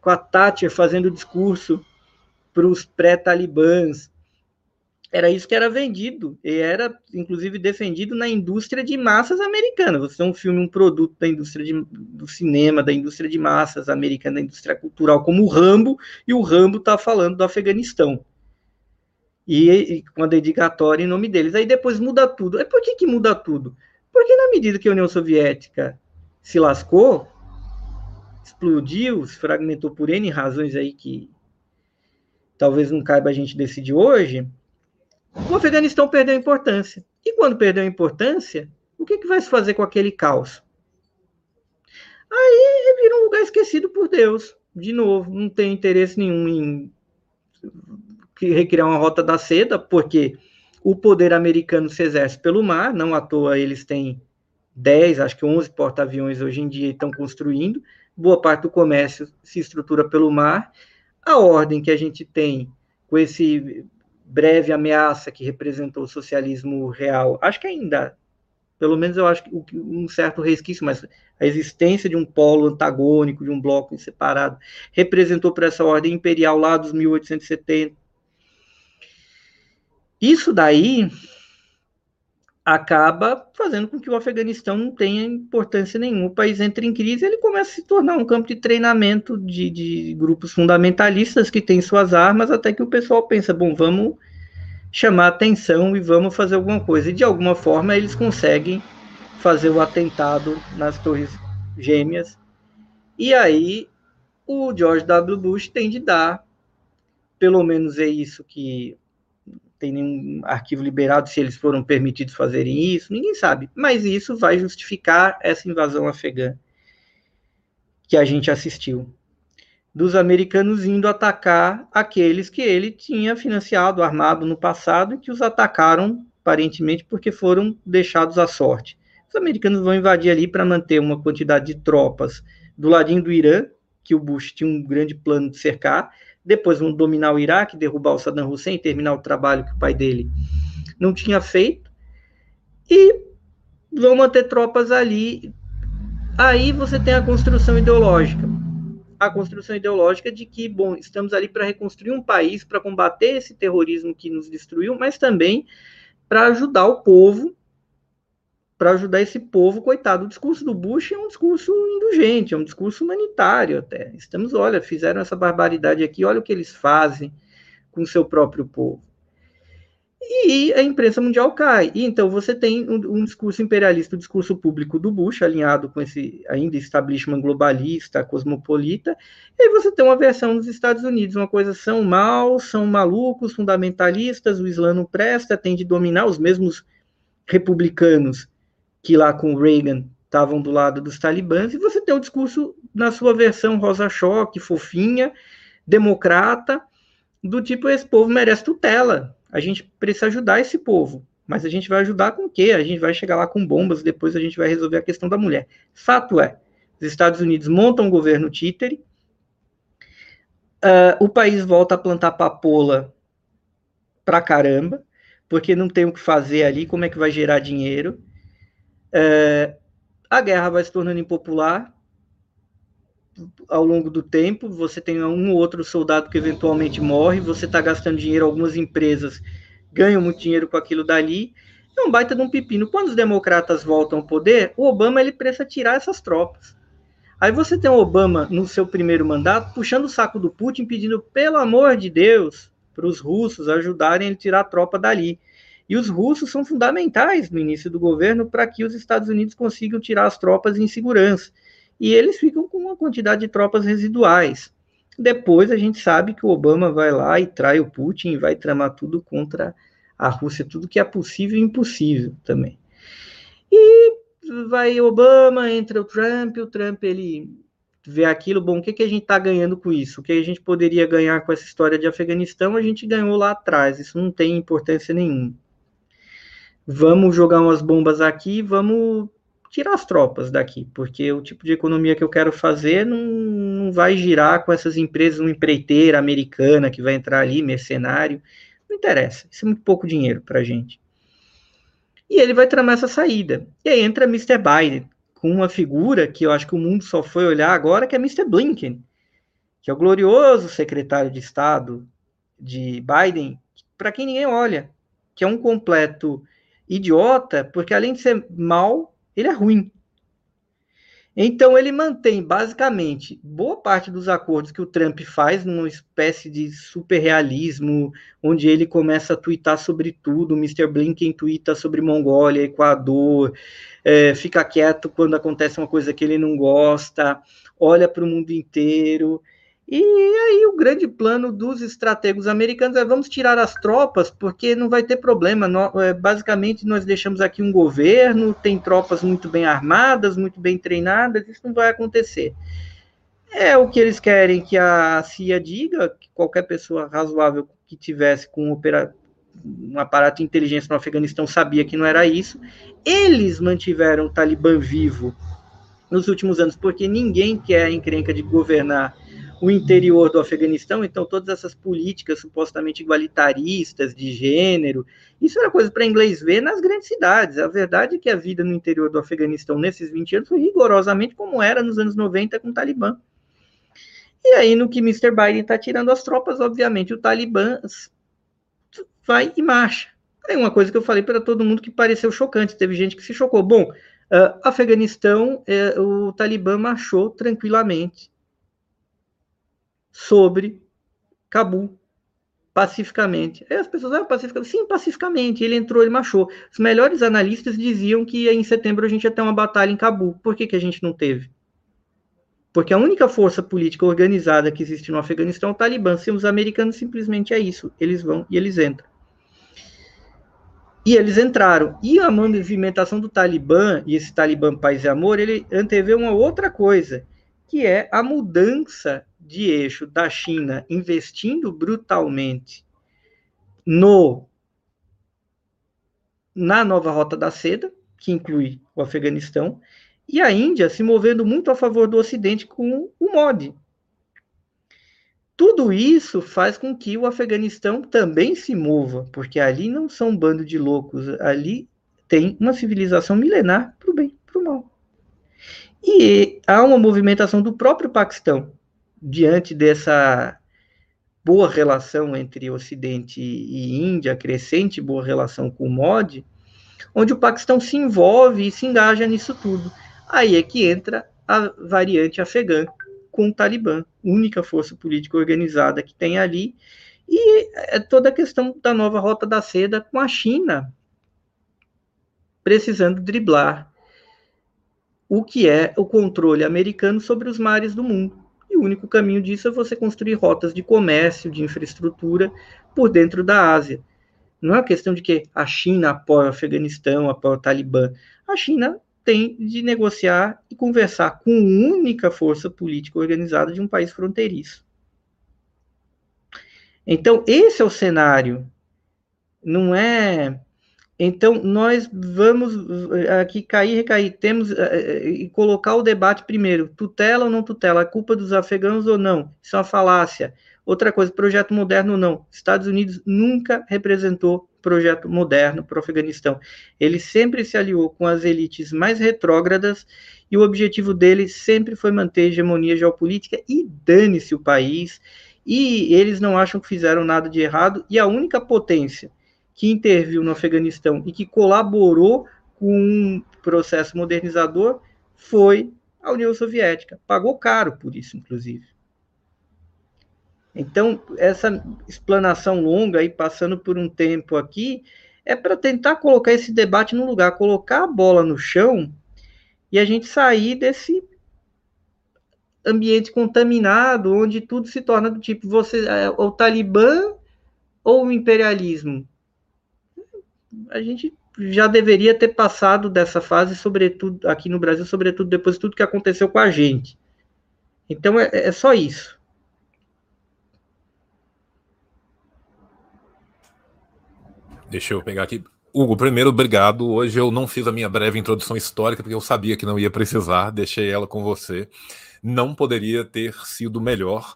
S2: com a Thatcher fazendo discurso para os pré-talibãs, era isso que era vendido e era inclusive defendido na indústria de massas americana. Você é um filme, um produto da indústria de, do cinema, da indústria de massas americana, da indústria cultural, como o Rambo, e o Rambo está falando do Afeganistão. E, e, com a dedicatória em nome deles. Aí depois muda tudo. É por que, que muda tudo? Porque na medida que a União Soviética se lascou, explodiu, se fragmentou por N razões aí que talvez não caiba a gente decidir hoje, o Afeganistão perdeu importância. E quando perdeu importância, o que, que vai se fazer com aquele caos? Aí vira um lugar esquecido por Deus. De novo, não tem interesse nenhum em recriar uma rota da seda, porque o poder americano se exerce pelo mar, não à toa eles têm 10, acho que 11 porta-aviões hoje em dia estão construindo, boa parte do comércio se estrutura pelo mar. A ordem que a gente tem com esse breve ameaça que representou o socialismo real. Acho que ainda, pelo menos eu acho que um certo resquício, mas a existência de um polo antagônico, de um bloco separado, representou para essa ordem imperial lá dos 1870. Isso daí acaba fazendo com que o Afeganistão não tenha importância nenhuma. O país entra em crise ele começa a se tornar um campo de treinamento de, de grupos fundamentalistas que têm suas armas, até que o pessoal pensa, bom, vamos chamar atenção e vamos fazer alguma coisa. E de alguma forma eles conseguem fazer o atentado nas Torres Gêmeas. E aí o George W. Bush tem de dar, pelo menos é isso que tem nenhum arquivo liberado se eles foram permitidos fazerem isso, ninguém sabe. Mas isso vai justificar essa invasão afegã que a gente assistiu. Dos americanos indo atacar aqueles que ele tinha financiado, armado no passado, e que os atacaram, aparentemente, porque foram deixados à sorte. Os americanos vão invadir ali para manter uma quantidade de tropas do ladinho do Irã, que o Bush tinha um grande plano de cercar, depois vão dominar o Iraque, derrubar o Saddam Hussein, terminar o trabalho que o pai dele não tinha feito, e vão manter tropas ali. Aí você tem a construção ideológica. A construção ideológica de que, bom, estamos ali para reconstruir um país, para combater esse terrorismo que nos destruiu, mas também para ajudar o povo para ajudar esse povo, coitado. O discurso do Bush é um discurso indulgente, é um discurso humanitário até. Estamos, olha, fizeram essa barbaridade aqui, olha o que eles fazem com o seu próprio povo. E a imprensa mundial cai. E então você tem um, um discurso imperialista, o um discurso público do Bush, alinhado com esse ainda establishment globalista, cosmopolita, e aí você tem uma versão dos Estados Unidos, uma coisa são maus, são malucos, fundamentalistas, o Islã não presta, tem de dominar os mesmos republicanos que lá com o Reagan estavam do lado dos talibãs, e você tem o discurso na sua versão rosa-choque, fofinha, democrata, do tipo, esse povo merece tutela, a gente precisa ajudar esse povo, mas a gente vai ajudar com o quê? A gente vai chegar lá com bombas, depois a gente vai resolver a questão da mulher. Fato é, os Estados Unidos montam um governo títere, uh, o país volta a plantar papoula pra caramba, porque não tem o que fazer ali, como é que vai gerar dinheiro, é, a guerra vai se tornando impopular ao longo do tempo. Você tem um ou outro soldado que eventualmente morre, você está gastando dinheiro, algumas empresas ganham muito dinheiro com aquilo dali. É um baita de um pepino. Quando os democratas voltam ao poder, o Obama ele precisa tirar essas tropas. Aí você tem o Obama no seu primeiro mandato puxando o saco do Putin, pedindo pelo amor de Deus para os russos ajudarem a tirar a tropa dali. E os russos são fundamentais no início do governo para que os Estados Unidos consigam tirar as tropas em segurança. E eles ficam com uma quantidade de tropas residuais. Depois a gente sabe que o Obama vai lá e trai o Putin e vai tramar tudo contra a Rússia, tudo que é possível e impossível também. E vai Obama, entra o Trump, o Trump ele vê aquilo, bom, o que, que a gente está ganhando com isso? O que a gente poderia ganhar com essa história de Afeganistão? A gente ganhou lá atrás, isso não tem importância nenhuma vamos jogar umas bombas aqui, vamos tirar as tropas daqui, porque o tipo de economia que eu quero fazer não, não vai girar com essas empresas, uma empreiteira americana que vai entrar ali, mercenário, não interessa, isso é muito pouco dinheiro para a gente. E ele vai tramar essa saída. E aí entra Mr. Biden, com uma figura que eu acho que o mundo só foi olhar agora, que é Mr. Blinken, que é o glorioso secretário de Estado de Biden, para quem ninguém olha, que é um completo idiota, porque além de ser mal, ele é ruim. Então ele mantém basicamente boa parte dos acordos que o Trump faz numa espécie de superrealismo, onde ele começa a twittar sobre tudo, o Mr. Blinken twitta sobre Mongólia, Equador, é, fica quieto quando acontece uma coisa que ele não gosta, olha para o mundo inteiro. E aí o grande plano dos estrategos americanos é vamos tirar as tropas, porque não vai ter problema. é, basicamente, nós deixamos aqui um governo, tem tropas muito bem armadas, muito bem treinadas, isso não vai acontecer. É o que eles querem que a CIA diga, que qualquer pessoa razoável que tivesse com um, um aparato de inteligência no Afeganistão sabia que não era isso. Eles mantiveram o Talibã vivo nos últimos anos, porque ninguém quer encrenca de governar o interior do Afeganistão, então todas essas políticas supostamente igualitaristas de gênero, isso era coisa para inglês ver nas grandes cidades. A verdade é que a vida no interior do Afeganistão nesses 20 anos foi rigorosamente como era nos anos 90 com o Talibã. E aí, no que Mr. Biden está tirando as tropas, obviamente, o Talibã vai e marcha. É uma coisa que eu falei para todo mundo que pareceu chocante. Teve gente que se chocou. Bom, uh, Afeganistão, uh, o Talibã marchou tranquilamente sobre Cabul pacificamente. Aí as pessoas, ah, pacificamente. Sim, pacificamente. Ele entrou, ele marchou. Os melhores analistas diziam que em setembro a gente ia ter uma batalha em Cabul. Por que, que a gente não teve? Porque a única força política organizada que existe no Afeganistão é o Talibã. Se os americanos simplesmente é isso. Eles vão e eles entram. E eles entraram. E a movimentação do Talibã, e esse Talibã Paz e Amor, ele antevê uma outra coisa, que é a mudança de eixo da China investindo brutalmente no na nova rota da seda, que inclui o Afeganistão, e a Índia se movendo muito a favor do Ocidente com o MOD. Tudo isso faz com que o Afeganistão também se mova, porque ali não são um bando de loucos, ali tem uma civilização milenar para o bem. E há uma movimentação do próprio Paquistão diante dessa boa relação entre Ocidente e Índia, crescente boa relação com o MOD, onde o Paquistão se envolve e se engaja nisso tudo. Aí é que entra a variante afegã com o Talibã, única força política organizada que tem ali, e é toda a questão da nova rota da seda com a China precisando driblar o que é o controle americano sobre os mares do mundo. E o único caminho disso é você construir rotas de comércio, de infraestrutura por dentro da Ásia. Não é uma questão de que a China apoia o Afeganistão, apoia o Talibã. A China tem de negociar e conversar com a única força política organizada de um país fronteiriço. Então, esse é o cenário. Não é então, nós vamos eh, aqui cair e recair, temos eh, eh, e colocar o debate primeiro, tutela ou não tutela, a culpa dos afegãos ou não, isso é uma falácia. Outra coisa, projeto moderno ou não, Estados Unidos nunca representou projeto moderno para o Afeganistão. Ele sempre se aliou com as elites mais retrógradas e o objetivo dele sempre foi manter hegemonia geopolítica e dane-se o país. E eles não acham que fizeram nada de errado e a única potência que interviu no Afeganistão e que colaborou com um processo modernizador foi a União Soviética. Pagou caro por isso, inclusive. Então, essa explanação longa aí, passando por um tempo aqui, é para tentar colocar esse debate no lugar, colocar a bola no chão e a gente sair desse ambiente contaminado, onde tudo se torna do tipo, você é o Talibã ou o imperialismo? A gente já deveria ter passado dessa fase, sobretudo aqui no Brasil, sobretudo depois de tudo que aconteceu com a gente. Então é, é só isso.
S1: Deixa eu pegar aqui. Hugo, primeiro, obrigado. Hoje eu não fiz a minha breve introdução histórica, porque eu sabia que não ia precisar, deixei ela com você. Não poderia ter sido melhor.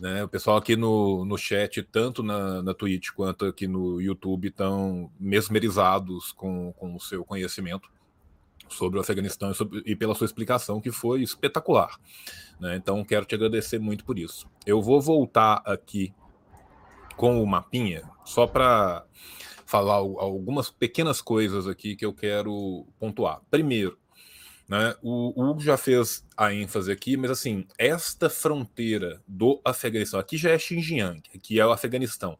S1: Né? O pessoal aqui no, no chat, tanto na, na Twitch quanto aqui no YouTube, estão mesmerizados com, com o seu conhecimento sobre o Afeganistão e, sobre, e, pela sua explicação, que foi espetacular. Né? Então, quero te agradecer muito por isso. Eu vou voltar aqui com o mapinha, só para falar algumas pequenas coisas aqui que eu quero pontuar. Primeiro, né? O, Hugo já fez a ênfase aqui, mas assim, esta fronteira do Afeganistão, aqui já é Xinjiang, que é o Afeganistão.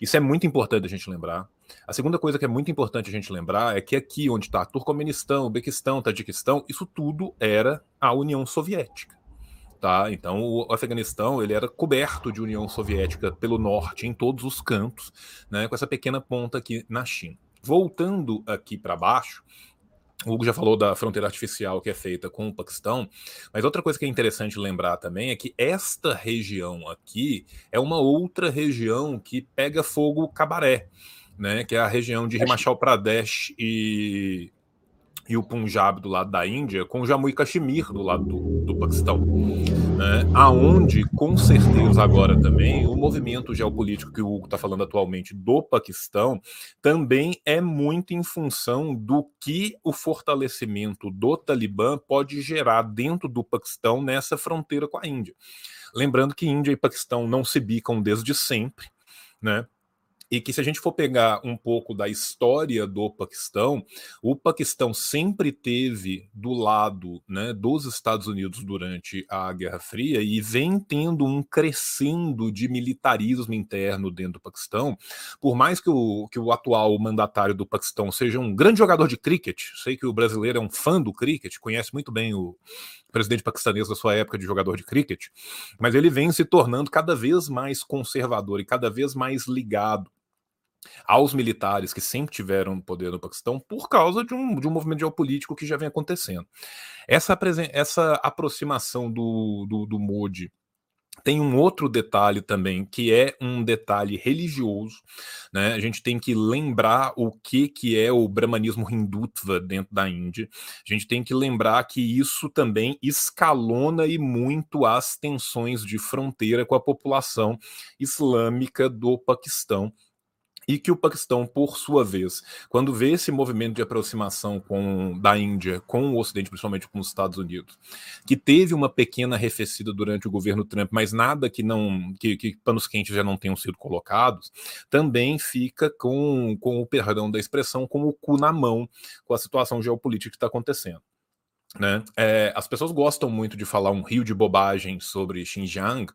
S1: Isso é muito importante a gente lembrar. A segunda coisa que é muito importante a gente lembrar é que aqui onde está Turcomenistão, Uzbequistão, Tadiquistão, isso tudo era a União Soviética. Tá? Então o Afeganistão ele era coberto de União Soviética pelo norte, em todos os cantos, né, com essa pequena ponta aqui na China. Voltando aqui para baixo, o Hugo já falou da fronteira artificial que é feita com o Paquistão, mas outra coisa que é interessante lembrar também é que esta região aqui é uma outra região que pega fogo cabaré, né? Que é a região de Himachal Pradesh e e o Punjab do lado da Índia, com o Jammu e Kashmir do lado do, do Paquistão. Né? Aonde, com certeza, agora também, o movimento geopolítico que o Hugo está falando atualmente do Paquistão também é muito em função do que o fortalecimento do Talibã pode gerar dentro do Paquistão nessa fronteira com a Índia. Lembrando que Índia e Paquistão não se bicam desde sempre, né? E que se a gente for pegar um pouco da história do Paquistão, o Paquistão sempre teve do lado né, dos Estados Unidos durante a Guerra Fria e vem tendo um crescendo de militarismo interno dentro do Paquistão, por mais que o, que o atual mandatário do Paquistão seja um grande jogador de cricket, sei que o brasileiro é um fã do cricket, conhece muito bem o presidente paquistanês da sua época de jogador de cricket, mas ele vem se tornando cada vez mais conservador e cada vez mais ligado aos militares que sempre tiveram poder no Paquistão por causa de um, de um movimento geopolítico que já vem acontecendo. Essa, essa aproximação do, do, do Modi tem um outro detalhe também, que é um detalhe religioso. Né? A gente tem que lembrar o que, que é o brahmanismo hindutva dentro da Índia. A gente tem que lembrar que isso também escalona e muito as tensões de fronteira com a população islâmica do Paquistão e que o Paquistão, por sua vez, quando vê esse movimento de aproximação com, da Índia com o Ocidente, principalmente com os Estados Unidos, que teve uma pequena arrefecida durante o governo Trump, mas nada que não que, que panos quentes já não tenham sido colocados, também fica com, com o perdão da expressão, com o cu na mão com a situação geopolítica que está acontecendo. Né? É, as pessoas gostam muito de falar um rio de bobagem sobre Xinjiang.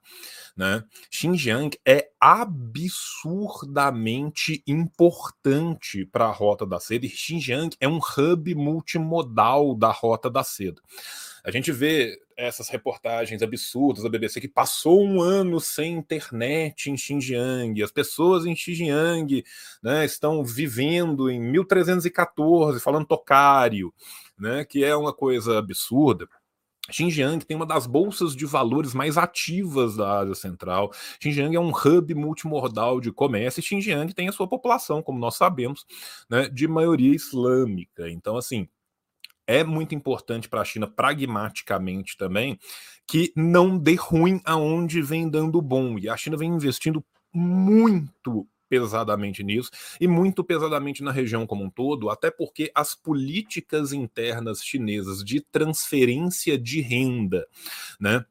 S1: Né? Xinjiang é absurdamente importante para a Rota da Seda e Xinjiang é um hub multimodal da Rota da Seda. A gente vê essas reportagens absurdas da BBC que passou um ano sem internet em Xinjiang, as pessoas em Xinjiang né, estão vivendo em 1314, falando tocário né, que é uma coisa absurda. Xinjiang tem uma das bolsas de valores mais ativas da Ásia Central. Xinjiang é um hub multimodal de comércio e Xinjiang tem a sua população, como nós sabemos, né, de maioria islâmica. Então, assim, é muito importante para a China, pragmaticamente também, que não dê ruim aonde vem dando bom. E a China vem investindo muito pesadamente nisso e muito pesadamente na região como um todo, até porque as políticas internas chinesas de transferência de renda, né?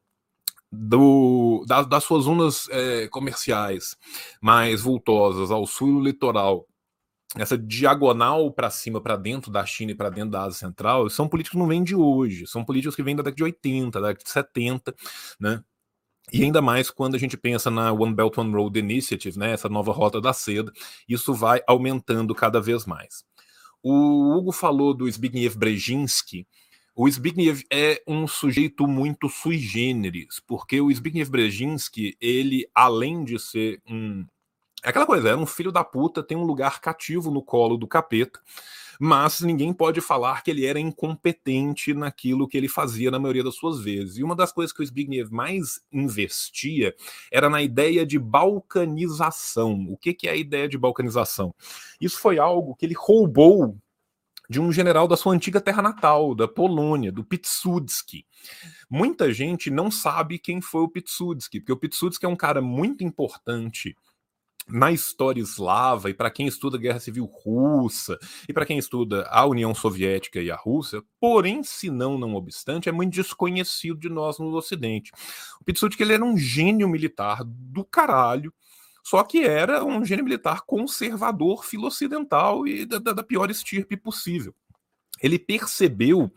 S1: Do, das, suas zonas é, comerciais mais vultosas ao sul e litoral essa diagonal para cima, para dentro da China e para dentro da Ásia Central, são políticas que não vêm de hoje, são políticas que vêm da década de 80, da década de 70, né? E ainda mais quando a gente pensa na One Belt One Road Initiative, né, essa nova rota da seda, isso vai aumentando cada vez mais. O Hugo falou do Zbigniew Brzezinski. O Zbigniew é um sujeito muito sui generis, porque o Zbigniew Brzezinski, ele, além de ser um... É aquela coisa, é um filho da puta, tem um lugar cativo no colo do capeta, mas ninguém pode falar que ele era incompetente naquilo que ele fazia na maioria das suas vezes. E uma das coisas que o Zbigniew mais investia era na ideia de balcanização. O que, que é a ideia de balcanização? Isso foi algo que ele roubou de um general da sua antiga terra natal, da Polônia, do Piłsudski. Muita gente não sabe quem foi o Piłsudski, porque o Piłsudski é um cara muito importante na história eslava e para quem estuda a Guerra Civil Russa e para quem estuda a União Soviética e a Rússia, porém, se não, não obstante, é muito desconhecido de nós no Ocidente. O Piłsudski ele era um gênio militar do caralho, só que era um gênio militar conservador, filo-ocidental e da, da pior estirpe possível. Ele percebeu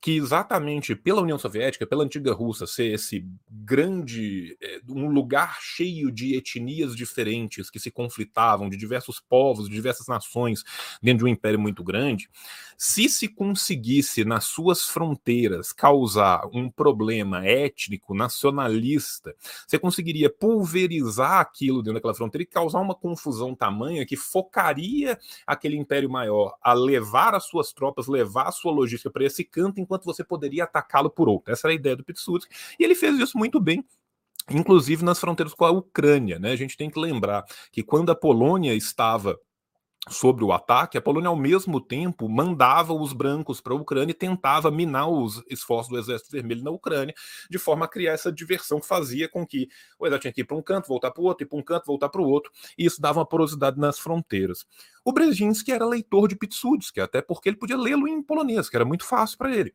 S1: que exatamente pela União Soviética, pela antiga Rússia, ser esse grande, é, um lugar cheio de etnias diferentes que se conflitavam, de diversos povos, de diversas nações, dentro de um império muito grande, se se conseguisse nas suas fronteiras causar um problema étnico, nacionalista, você conseguiria pulverizar aquilo dentro daquela fronteira e causar uma confusão tamanha que focaria aquele império maior a levar as suas tropas, levar a sua logística para esse canto enquanto você poderia atacá-lo por outro. Essa era a ideia do Piłsudski, e ele fez isso muito bem inclusive nas fronteiras com a Ucrânia. Né? A gente tem que lembrar que quando a Polônia estava sobre o ataque, a Polônia, ao mesmo tempo, mandava os brancos para a Ucrânia e tentava minar os esforços do Exército Vermelho na Ucrânia, de forma a criar essa diversão que fazia com que o exército tinha que ir para um canto, voltar para o outro, ir para um canto, voltar para o outro, e isso dava uma porosidade nas fronteiras. O Brzezinski era leitor de Piłsudski, até porque ele podia lê-lo em polonês, que era muito fácil para ele.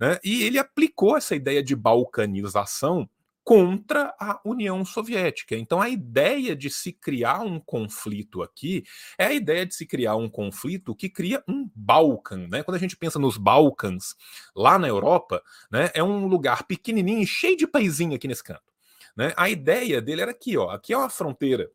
S1: Né? E ele aplicou essa ideia de balcanização contra a União Soviética. Então, a ideia de se criar um conflito aqui é a ideia de se criar um conflito que cria um Balcan. Né? Quando a gente pensa nos Balcãs, lá na Europa, né, é um lugar pequenininho, cheio de paizinho aqui nesse canto. Né? A ideia dele era aqui, ó, aqui é uma fronteira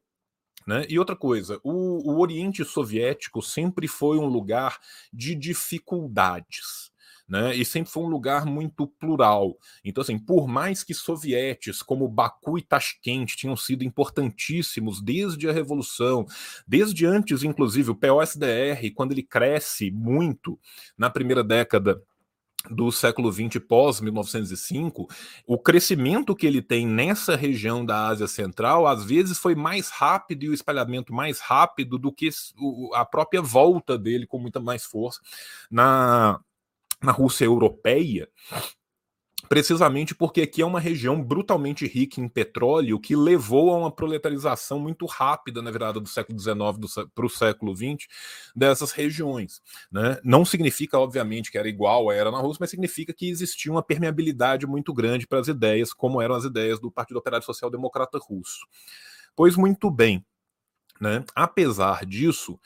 S1: né? E outra coisa, o, o Oriente Soviético sempre foi um lugar de dificuldades né? E sempre foi um lugar muito plural. Então, assim, por mais que sovietes como Baku e Tashkent tinham sido importantíssimos desde a Revolução, desde antes, inclusive, o POSDR, quando ele cresce muito na primeira década do século XX pós 1905, o crescimento que ele tem nessa região da Ásia Central às vezes foi mais rápido e o espalhamento mais rápido do que a própria volta dele com muita mais força na, na Rússia europeia precisamente porque aqui é uma região brutalmente rica em petróleo que levou a uma proletarização muito rápida na virada do século XIX para o século XX dessas regiões. Né? Não significa, obviamente, que era igual a era na Rússia, mas significa que existia uma permeabilidade muito grande para as ideias, como eram as ideias do Partido Operário Social Democrata Russo. Pois muito bem, né? Apesar disso,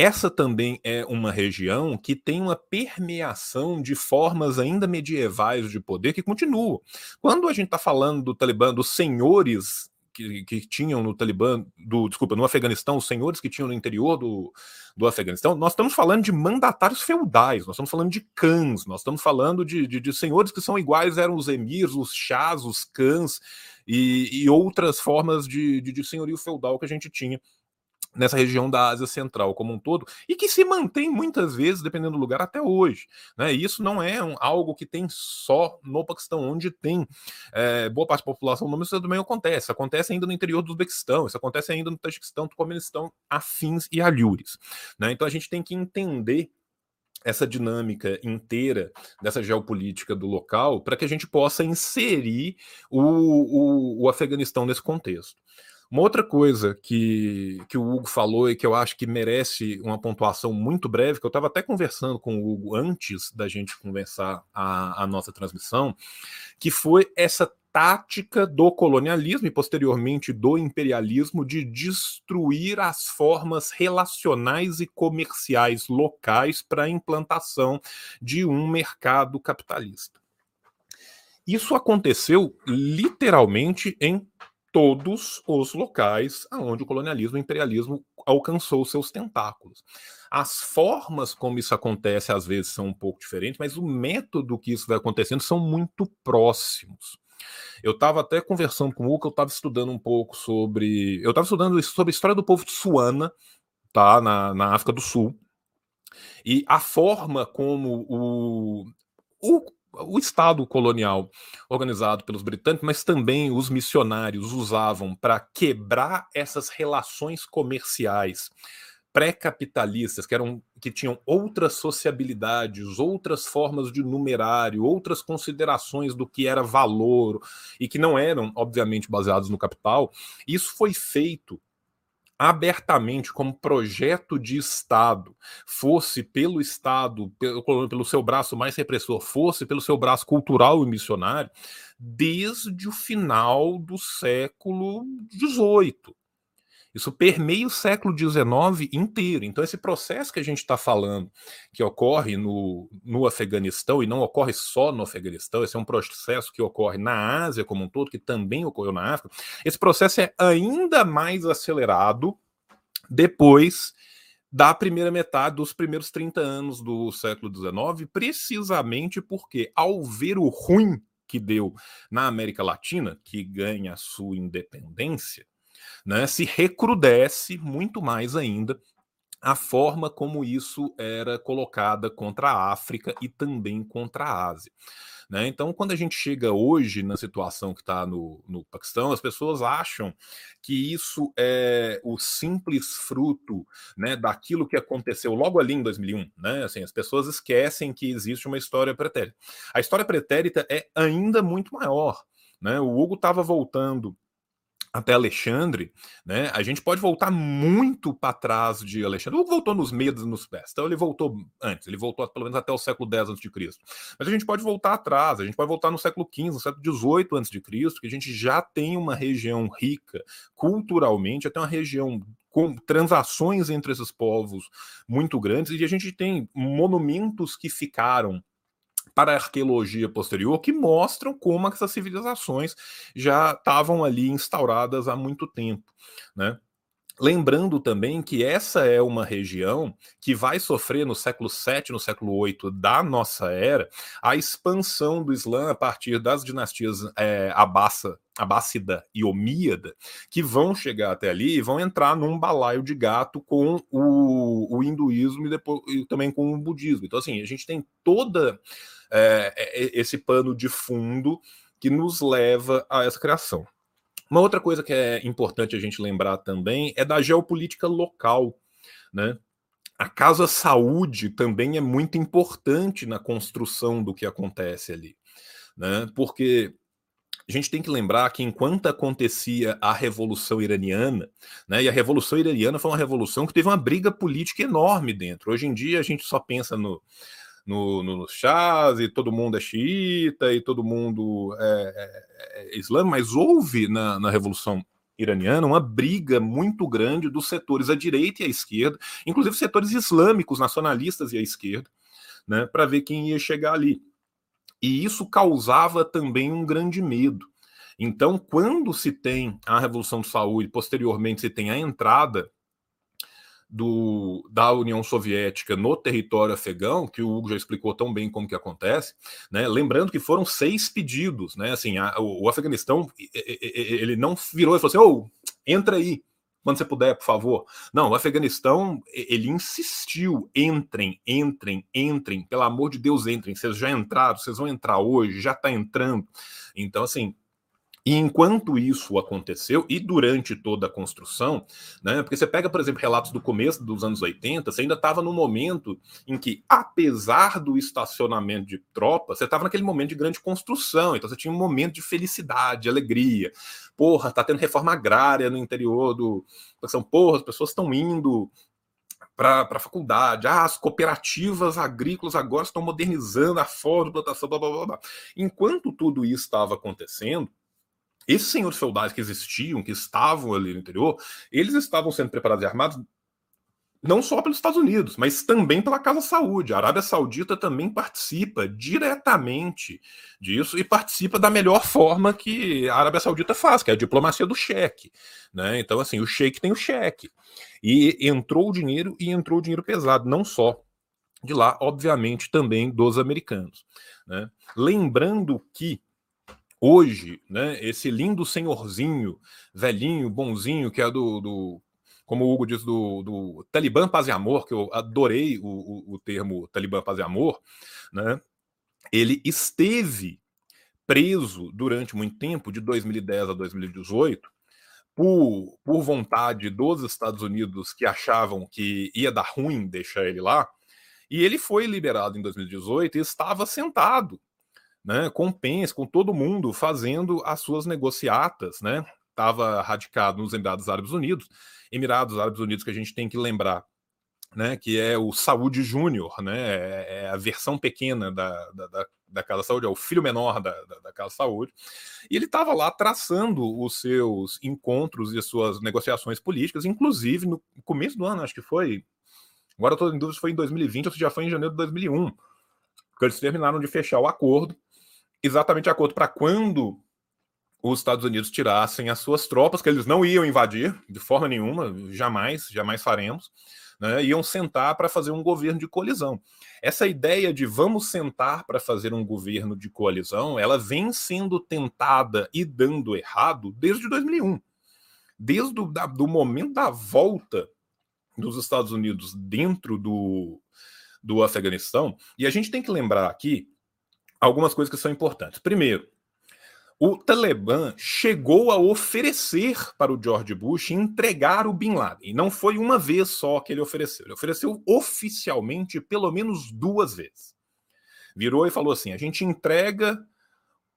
S1: essa também é uma região que tem uma permeação de formas ainda medievais de poder que continuam. Quando a gente está falando do Talibã, dos senhores que, que, tinham no Talibã, do, desculpa, no Afeganistão, os senhores que tinham no interior do, do Afeganistão, nós estamos falando de mandatários feudais, nós estamos falando de cães, nós estamos falando de, de, de senhores que são iguais, eram os emirs, os chás, os cães e, e outras formas de, de, de senhorio feudal que a gente tinha nessa região da Ásia Central como um todo, e que se mantém muitas vezes, dependendo do lugar, até hoje. Né? E isso não é um, algo que tem só no Paquistão, onde tem é, boa parte da população, mas isso também acontece. Acontece ainda no interior do Uzbequistão, isso acontece ainda no Tajiquistão, Turcomenistão, afins e alhures. Né? Então a gente tem que entender essa dinâmica inteira dessa geopolítica do local para que a gente possa inserir o, o, o Afeganistão nesse contexto. Uma outra coisa que, que o Hugo falou e que eu acho que merece uma pontuação muito breve, que eu estava até conversando com o Hugo antes da gente conversar a, a nossa transmissão, que foi essa tática do colonialismo e posteriormente do imperialismo de destruir as formas relacionais e comerciais locais para a implantação de um mercado capitalista. Isso aconteceu literalmente em todos os locais onde o colonialismo e o imperialismo alcançou seus tentáculos. As formas como isso acontece às vezes são um pouco diferentes, mas o método que isso vai acontecendo são muito próximos. Eu estava até conversando com o Hugo, eu estava estudando um pouco sobre. Eu estava estudando sobre a história do povo de Suana, tá? Na, na África do Sul. E a forma como o, o o Estado colonial organizado pelos britânicos, mas também os missionários usavam para quebrar essas relações comerciais pré-capitalistas, que eram que tinham outras sociabilidades, outras formas de numerário, outras considerações do que era valor e que não eram, obviamente, baseados no capital. Isso foi feito abertamente como projeto de Estado, fosse pelo Estado, pelo, pelo seu braço mais repressor, fosse pelo seu braço cultural e missionário, desde o final do século XVIII. Isso permeia o século XIX inteiro. Então, esse processo que a gente está falando, que ocorre no, no Afeganistão, e não ocorre só no Afeganistão, esse é um processo que ocorre na Ásia como um todo, que também ocorreu na África, esse processo é ainda mais acelerado depois da primeira metade dos primeiros 30 anos do século XIX, precisamente porque, ao ver o ruim que deu na América Latina, que ganha a sua independência, né, se recrudesce muito mais ainda a forma como isso era colocada contra a África e também contra a Ásia. Né? Então, quando a gente chega hoje na situação que está no, no Paquistão, as pessoas acham que isso é o simples fruto né, daquilo que aconteceu logo ali em 2001. Né? Assim, as pessoas esquecem que existe uma história pretérita. A história pretérita é ainda muito maior. Né? O Hugo estava voltando até Alexandre, né? A gente pode voltar muito para trás de Alexandre. Ou voltou nos medos nos pés. Então ele voltou antes, ele voltou pelo menos até o século X a.C. Mas a gente pode voltar atrás, a gente pode voltar no século XV, no século XVIII a.C., que a gente já tem uma região rica culturalmente, até uma região com transações entre esses povos muito grandes, e a gente tem monumentos que ficaram para a arqueologia posterior que mostram como essas civilizações já estavam ali instauradas há muito tempo, né? Lembrando também que essa é uma região que vai sofrer no século VII, no século VIII da nossa era, a expansão do Islã a partir das dinastias é, Abassa, Abássida e Omíada, que vão chegar até ali e vão entrar num balaio de gato com o, o hinduísmo e, depois, e também com o budismo. Então, assim, a gente tem toda é, é, esse pano de fundo que nos leva a essa criação. Uma outra coisa que é importante a gente lembrar também é da geopolítica local, né? A Casa Saúde também é muito importante na construção do que acontece ali, né? Porque a gente tem que lembrar que enquanto acontecia a Revolução Iraniana, né, e a Revolução Iraniana foi uma revolução que teve uma briga política enorme dentro. Hoje em dia a gente só pensa no, no, no, nos chás e todo mundo é xiita e todo mundo é, é, é islâmico, mas houve na, na Revolução Iraniana uma briga muito grande dos setores à direita e à esquerda, inclusive setores islâmicos, nacionalistas e à esquerda, né, para ver quem ia chegar ali. E isso causava também um grande medo. Então, quando se tem a Revolução de Saúde, posteriormente se tem a entrada do, da União Soviética no território afegão, que o Hugo já explicou tão bem como que acontece, né? Lembrando que foram seis pedidos, né? Assim, a, o, o, Afeganistão ele não virou e falou assim: "Oh, entra aí, quando você puder, por favor". Não, o Afeganistão ele insistiu: entrem, entrem, entrem, pelo amor de Deus, entrem. Vocês já entraram, vocês vão entrar hoje, já está entrando. Então, assim, e enquanto isso aconteceu, e durante toda a construção, né, porque você pega, por exemplo, relatos do começo dos anos 80, você ainda estava no momento em que, apesar do estacionamento de tropas, você estava naquele momento de grande construção, então você tinha um momento de felicidade, de alegria. Porra, tá tendo reforma agrária no interior do. São, porra, as pessoas estão indo para a faculdade. Ah, as cooperativas agrícolas agora estão modernizando a forma de plantação, blá, blá, blá, blá. Enquanto tudo isso estava acontecendo, esses senhores feudais que existiam, que estavam ali no interior, eles estavam sendo preparados e armados não só pelos Estados Unidos, mas também pela Casa Saúde. A Arábia Saudita também participa diretamente disso e participa da melhor forma que a Arábia Saudita faz, que é a diplomacia do cheque. Né? Então, assim, o cheque tem o cheque. E entrou o dinheiro e entrou o dinheiro pesado, não só de lá, obviamente, também dos americanos. Né? Lembrando que hoje, né, esse lindo senhorzinho, velhinho, bonzinho, que é do, do como o Hugo diz, do, do Talibã Paz e Amor, que eu adorei o, o, o termo Talibã Paz e Amor, né, ele esteve preso durante muito tempo, de 2010 a 2018, por, por vontade dos Estados Unidos que achavam que ia dar ruim deixar ele lá, e ele foi liberado em 2018 e estava sentado né, com Pence, com todo mundo fazendo as suas negociatas, né? Estava radicado nos Emirados Árabes Unidos, Emirados Árabes Unidos que a gente tem que lembrar, né? Que é o Saúde Júnior, né? É, é a versão pequena da, da, da, Casa Saúde, é o filho menor da, da, da Casa Saúde, e ele estava lá traçando os seus encontros e suas negociações políticas, inclusive no começo do ano, acho que foi. Agora estou em dúvida se foi em 2020 ou se já foi em janeiro de 2001, que eles terminaram de fechar o acordo exatamente de acordo para quando os Estados Unidos tirassem as suas tropas, que eles não iam invadir de forma nenhuma, jamais, jamais faremos, né, iam sentar para fazer um governo de coalizão. Essa ideia de vamos sentar para fazer um governo de coalizão, ela vem sendo tentada e dando errado desde 2001. Desde o da, do momento da volta dos Estados Unidos dentro do, do Afeganistão, e a gente tem que lembrar aqui algumas coisas que são importantes. Primeiro, o Talibã chegou a oferecer para o George Bush entregar o Bin Laden. E não foi uma vez só que ele ofereceu. Ele ofereceu oficialmente pelo menos duas vezes. Virou e falou assim: a gente entrega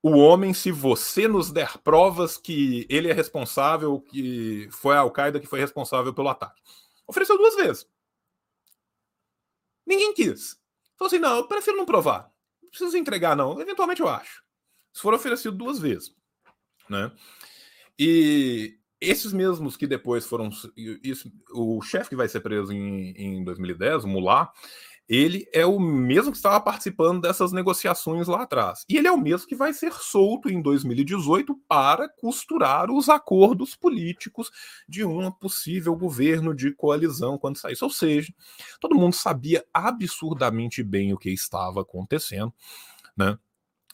S1: o homem se você nos der provas que ele é responsável, que foi a Al-Qaeda que foi responsável pelo ataque. Ofereceu duas vezes. Ninguém quis. Falou assim: não, eu prefiro não provar precisa entregar, não. Eventualmente eu acho. Se for oferecido duas vezes. Né? E esses mesmos que depois foram. Isso, o chefe que vai ser preso em, em 2010, o Mullah, ele é o mesmo que estava participando dessas negociações lá atrás. E ele é o mesmo que vai ser solto em 2018 para costurar os acordos políticos de um possível governo de coalizão quando saísse. Ou seja, todo mundo sabia absurdamente bem o que estava acontecendo, né?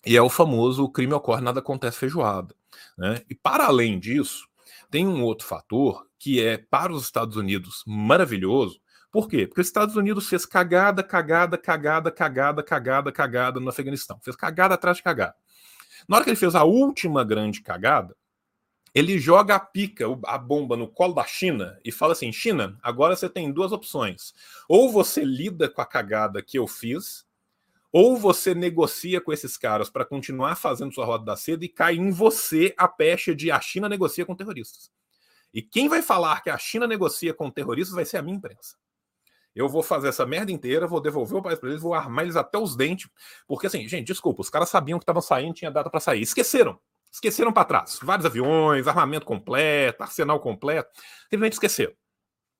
S1: E é o famoso o crime ocorre, nada acontece feijoada. Né? E para além disso, tem um outro fator que é para os Estados Unidos maravilhoso, Por quê? Porque os Estados Unidos fez cagada, cagada, cagada, cagada, cagada, cagada no Afeganistão. Fez cagada atrás de cagada. Na hora que ele fez a última grande cagada, ele joga a pica, a bomba no colo da China e fala assim: China, agora você tem duas opções. Ou você lida com a cagada que eu fiz, ou você negocia com esses caras para continuar fazendo sua roda da seda e cai em você a pecha de a China negocia com terroristas. E quem vai falar que a China negocia com terroristas vai ser a minha imprensa. Eu vou fazer essa merda inteira, vou devolver o país para eles, vou armar eles até os dentes. Porque, assim, gente, desculpa, os caras sabiam que estavam saindo, tinha data para sair. Esqueceram. Esqueceram para trás. Vários aviões, armamento completo, arsenal completo. Simplesmente esqueceram.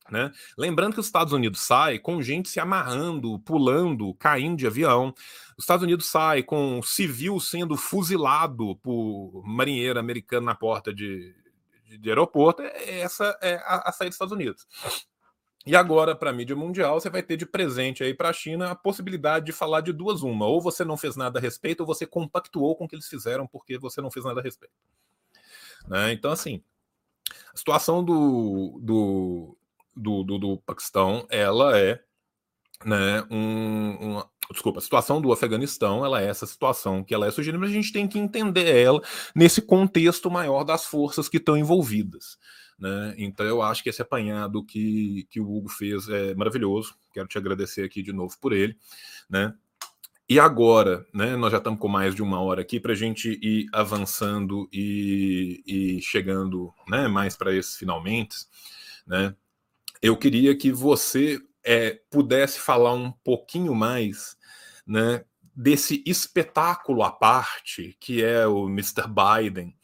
S1: Né? Lembrando que os Estados Unidos sai com gente se amarrando, pulando, caindo de avião. Os Estados Unidos sai com civil sendo fuzilado por marinheiro americano na porta de, de, de aeroporto. É, essa é a, a saída dos Estados Unidos. E agora, para a mídia mundial, você vai ter de presente aí para a China a possibilidade de falar de duas uma. Ou você não fez nada a respeito, ou você compactuou com o que eles fizeram porque você não fez nada a respeito. Né? Então, assim, a situação do, do, do, do, do Paquistão, ela é né, um, uma, desculpa, a situação do Afeganistão, ela é essa situação que ela é sugerida, mas a gente tem que entender ela nesse contexto maior das forças que estão envolvidas. Né? Então eu acho que esse apanhado que, que o Hugo fez é maravilhoso. Quero te agradecer aqui de novo por ele. Né? E agora, né, nós já estamos com mais de uma hora aqui para a gente ir avançando e, e chegando né, mais para esses finalmente. Né? Eu queria que você é, pudesse falar um pouquinho mais né, desse espetáculo à parte que é o Mr. Biden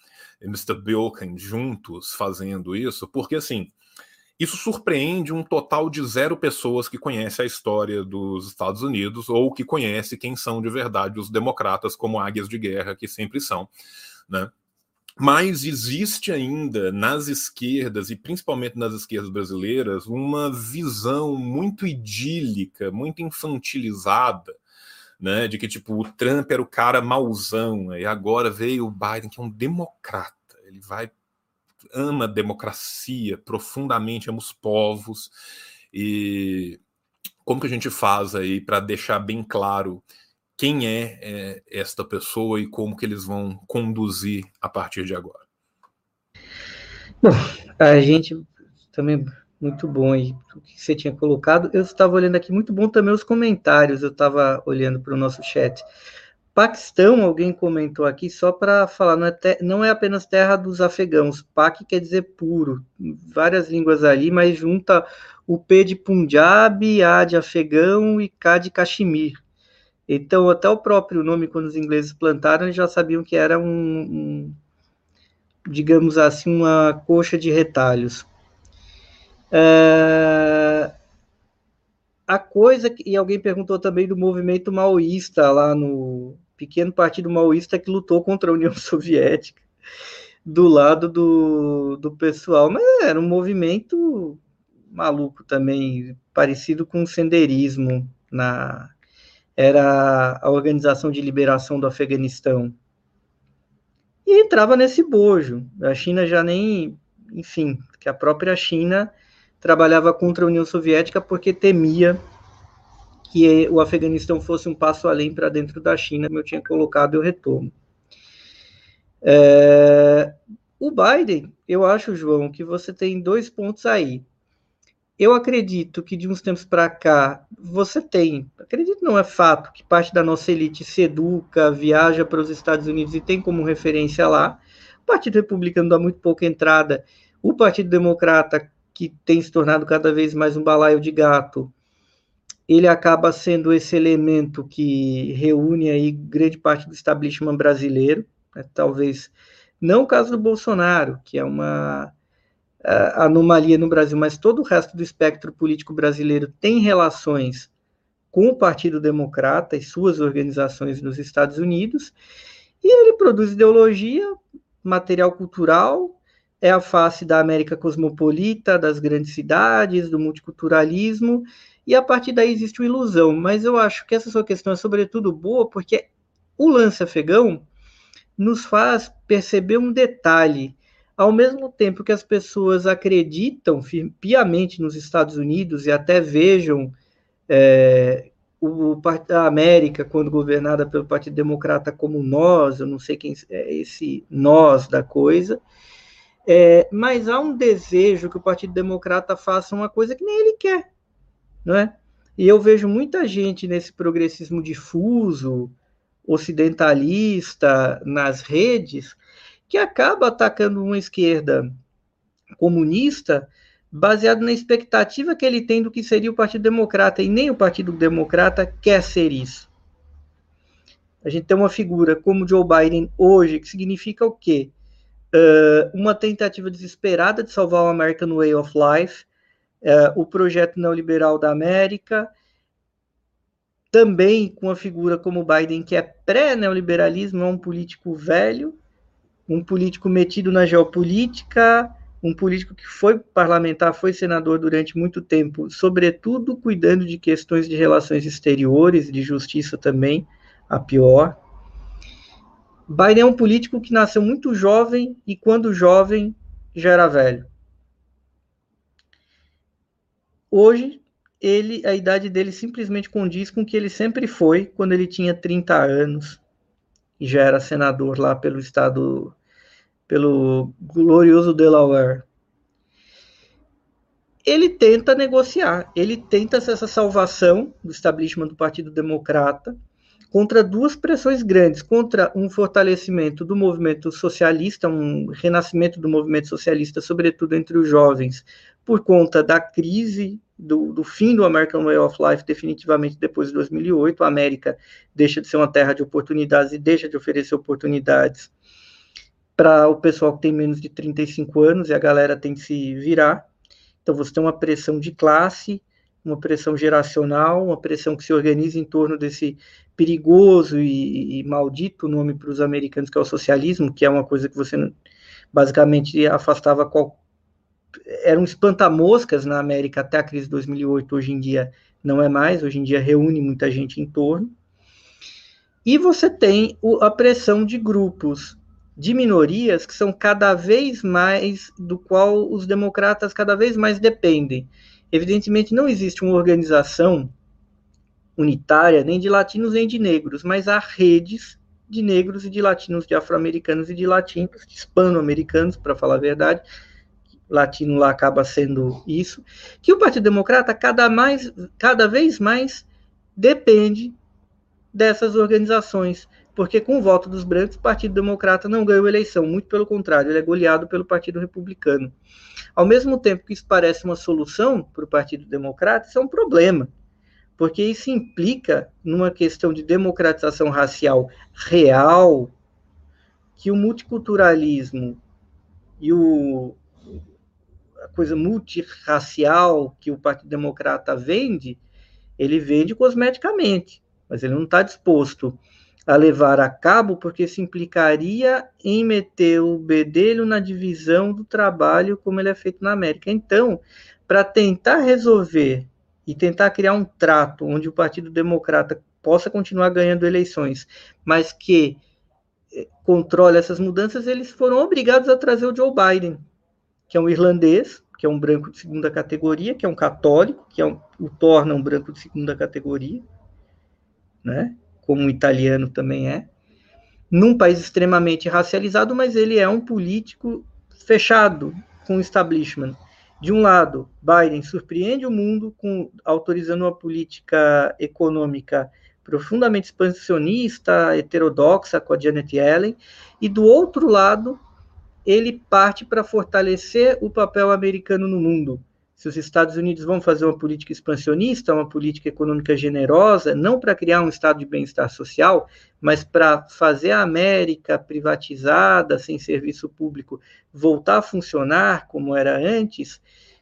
S1: Mr. Bilkin juntos fazendo isso, porque assim, isso surpreende um total de zero pessoas que conhecem a história dos Estados Unidos ou que conhecem quem são de verdade os democratas como águias de guerra que sempre são, né? Mas existe ainda nas esquerdas, e principalmente nas esquerdas brasileiras, uma visão muito idílica, muito infantilizada, né? De que tipo, o Trump era o cara mauzão, e agora veio o Biden, que é um democrata. Ele vai ama a democracia profundamente, ama os povos. E como que a gente faz aí para deixar bem claro quem é, é, esta pessoa e como que eles vão conduzir a partir de agora.
S2: Bom, a gente também muito bom aí o que você tinha colocado. Eu estava olhando aqui muito bom também os comentários. Eu estava olhando para o nosso chat. Paquistão, alguém comentou aqui só para falar, não é, não é apenas terra dos afegãos. Pak quer dizer puro, várias línguas ali, mas junta o P de Punjab, A de afegão e K de Caxemir. Então, até o próprio nome, quando os ingleses plantaram, eles já sabiam que era um, um digamos assim, uma coxa de retalhos. É, a coisa, e alguém perguntou também do movimento maoísta lá no pequeno partido maoísta que lutou contra a União Soviética, do lado do, do pessoal, mas era um movimento maluco também, parecido com o senderismo na, era a Organização de Liberação do Afeganistão. E entrava nesse bojo. A China já nem, enfim, que a própria China trabalhava contra a União Soviética porque temia que o Afeganistão fosse um passo além para dentro da China, como eu tinha colocado, eu retomo. É, o Biden, eu acho, João, que você tem dois pontos aí eu acredito que de uns tempos para cá você tem, acredito não é fato, que parte da nossa elite se educa, viaja para os Estados Unidos e tem como referência lá. O Partido Republicano dá muito pouca entrada. O Partido Democrata, que tem se tornado cada vez mais um balaio de gato, ele acaba sendo esse elemento que reúne aí grande parte do establishment brasileiro, né? talvez não o caso do Bolsonaro, que é uma anomalia no Brasil, mas todo o resto do espectro político brasileiro tem relações com o Partido Democrata e suas organizações nos Estados Unidos, e ele produz ideologia, material cultural, é a face da América cosmopolita, das grandes cidades, do multiculturalismo, e a partir daí existe uma ilusão, mas eu acho que essa sua questão é sobretudo boa, porque o lance afegão nos faz perceber um detalhe, ao mesmo tempo que as pessoas acreditam piamente nos Estados Unidos e até vejam é, o, a América, quando governada pelo Partido Democrata, como nós, eu não sei quem é esse nós da coisa, é, mas há um desejo que o Partido Democrata faça uma coisa que nem ele quer, não é? E eu vejo muita gente nesse progressismo difuso, ocidentalista, nas redes, que acaba atacando uma esquerda comunista baseado na expectativa que ele tem do que seria o Partido Democrata, e nem o Partido Democrata quer ser isso. A gente tem uma figura como Joe Biden hoje, que significa o quê? Uh, uma tentativa desesperada de salvar o American Way of Life, uh, o projeto neoliberal da América, também com uma figura como Biden, que é pré-neoliberalismo, é um político velho, um político metido na geopolítica, um político que foi parlamentar, foi senador durante muito tempo, sobretudo cuidando de questões de relações exteriores, de justiça também, a pior. Biden é um político que nasceu muito jovem e, quando jovem, já era velho. Hoje, ele, a idade dele simplesmente condiz com o que ele sempre foi quando ele tinha 30 anos, e já era senador lá pelo estado, pelo glorioso Delaware. Ele tenta negociar, ele tenta essa salvação do establishment do Partido Democrata contra duas pressões grandes, contra um fortalecimento do movimento socialista, um renascimento do movimento socialista, sobretudo entre os jovens, por conta da crise do, do, fim do American Way of Life definitivamente depois de 2008. A América deixa de ser uma terra de oportunidades e deixa de oferecer oportunidades para o pessoal que tem menos de 35 anos e a galera tem que se virar. Então você tem uma pressão de classe, uma pressão geracional, uma pressão que se organiza em torno desse perigoso e, e maldito nome para os americanos que é o socialismo, que é uma coisa que você basicamente afastava qual, era um espanta-moscas na América até a crise de 2008, hoje em dia não é mais, hoje em dia reúne muita gente em torno. E você tem a pressão de grupos de minorias que são cada vez mais, do qual os democratas cada vez mais dependem. Evidentemente, não existe uma organização unitária, nem de latinos nem de negros, mas há redes de negros e de latinos, de afro-americanos e de latinos, de hispano-americanos, para falar a verdade, latino lá acaba sendo isso, que o Partido Democrata cada, mais, cada vez mais depende dessas organizações, porque com o voto dos brancos, o Partido Democrata não ganhou eleição, muito pelo contrário, ele é goleado pelo Partido Republicano. Ao mesmo tempo que isso parece uma solução para o Partido Democrata, isso é um problema, porque isso implica numa questão de democratização racial real, que o multiculturalismo e o coisa multirracial que o Partido Democrata vende, ele vende cosmeticamente, mas ele não está disposto a levar a cabo, porque isso implicaria em meter o bedelho na divisão do trabalho como ele é feito na América. Então, para tentar resolver e tentar criar um trato onde o Partido Democrata possa continuar ganhando eleições, mas que eh, controle essas mudanças, eles foram obrigados a trazer o Joe Biden, que é um irlandês, que é um branco de segunda categoria, que é um católico, que é um, o torna um branco de segunda categoria, né? Como o italiano também é. Num país extremamente racializado, mas ele é um político fechado com o establishment. De um lado, Biden surpreende o mundo com autorizando uma política econômica profundamente expansionista, heterodoxa com a Janet Yellen, e do outro lado, ele parte para fortalecer o papel americano no mundo. Se os Estados Unidos vão fazer uma política expansionista, uma política econômica generosa, não para criar um estado de bem-estar social, mas para fazer a América privatizada, sem serviço público, voltar a funcionar como era antes,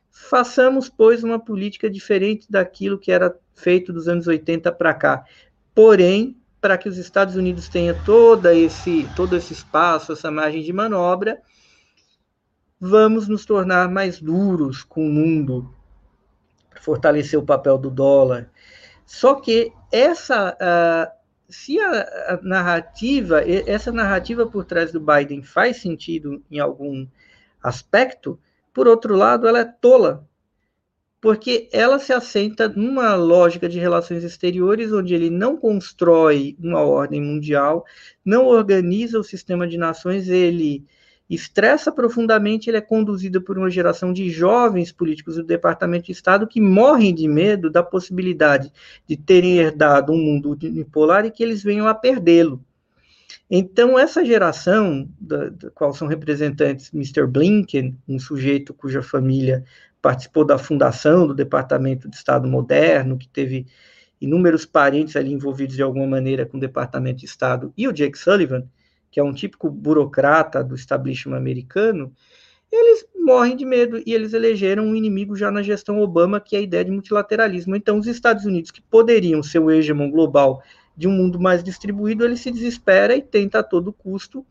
S2: façamos, pois, uma política diferente daquilo que era feito dos anos 80 para cá. Porém, para que os Estados Unidos tenham todo esse, todo esse espaço, essa margem de manobra, vamos nos tornar mais duros com o mundo, fortalecer o papel do dólar. Só que essa, se a, narrativa, essa narrativa por trás do Biden faz sentido em algum aspecto, por outro lado, ela é tola, porque ela se assenta numa lógica de relações exteriores onde ele não constrói uma ordem mundial, não organiza o sistema de nações, ele estressa profundamente, ele é conduzido por uma geração de jovens políticos do Departamento de Estado que morrem de medo da possibilidade de terem herdado um mundo unipolar e que eles venham a perdê-lo. Então, essa geração, da, da, qual são representantes Mr. Blinken, um sujeito cuja família participou da fundação do Departamento de Estado Moderno, que teve inúmeros parentes ali envolvidos de alguma maneira com o Departamento de Estado, e o Jake Sullivan, que é um típico burocrata do establishment americano, eles morrem de medo e eles elegeram um inimigo já na gestão Obama, que é a ideia de multilateralismo. Então, os Estados Unidos, que poderiam ser o hegemon global de um mundo mais distribuído, ele se desespera e tenta a todo custo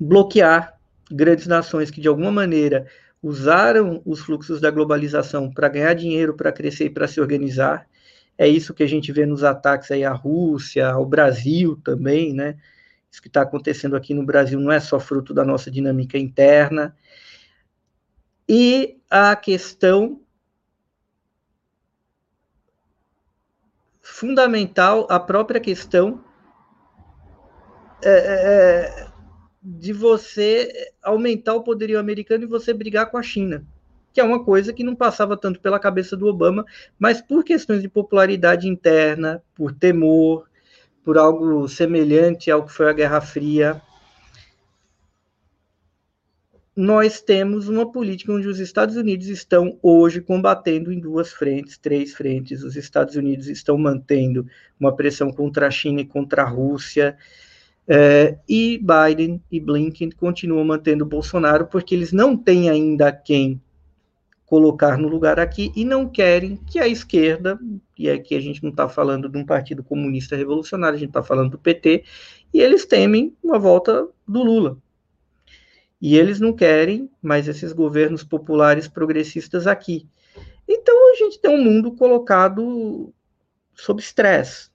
S2: bloquear grandes nações que de alguma maneira usaram os fluxos da globalização para ganhar dinheiro, para crescer e para se organizar. É isso que a gente vê nos ataques aí à Rússia, ao Brasil também, né? Isso que está acontecendo aqui no Brasil não é só fruto da nossa dinâmica interna. E a questão fundamental a própria questão é, é, é, de você aumentar o poderio americano e você brigar com a China, que é uma coisa que não passava tanto pela cabeça do Obama, mas por questões de popularidade interna, por temor, por algo semelhante ao que foi a Guerra Fria, nós temos uma política onde os Estados Unidos estão hoje combatendo em duas frentes, três frentes. Os Estados Unidos estão mantendo uma pressão contra a China e contra a Rússia, é, e Biden e Blinken continuam mantendo Bolsonaro porque eles não têm ainda quem colocar no lugar aqui e não querem que a esquerda, e aqui a gente não está falando de um partido comunista revolucionário, a gente está falando do PT, e eles temem uma volta do Lula. E eles não querem mais esses governos populares progressistas aqui. Então a gente tem um mundo colocado sob estresse.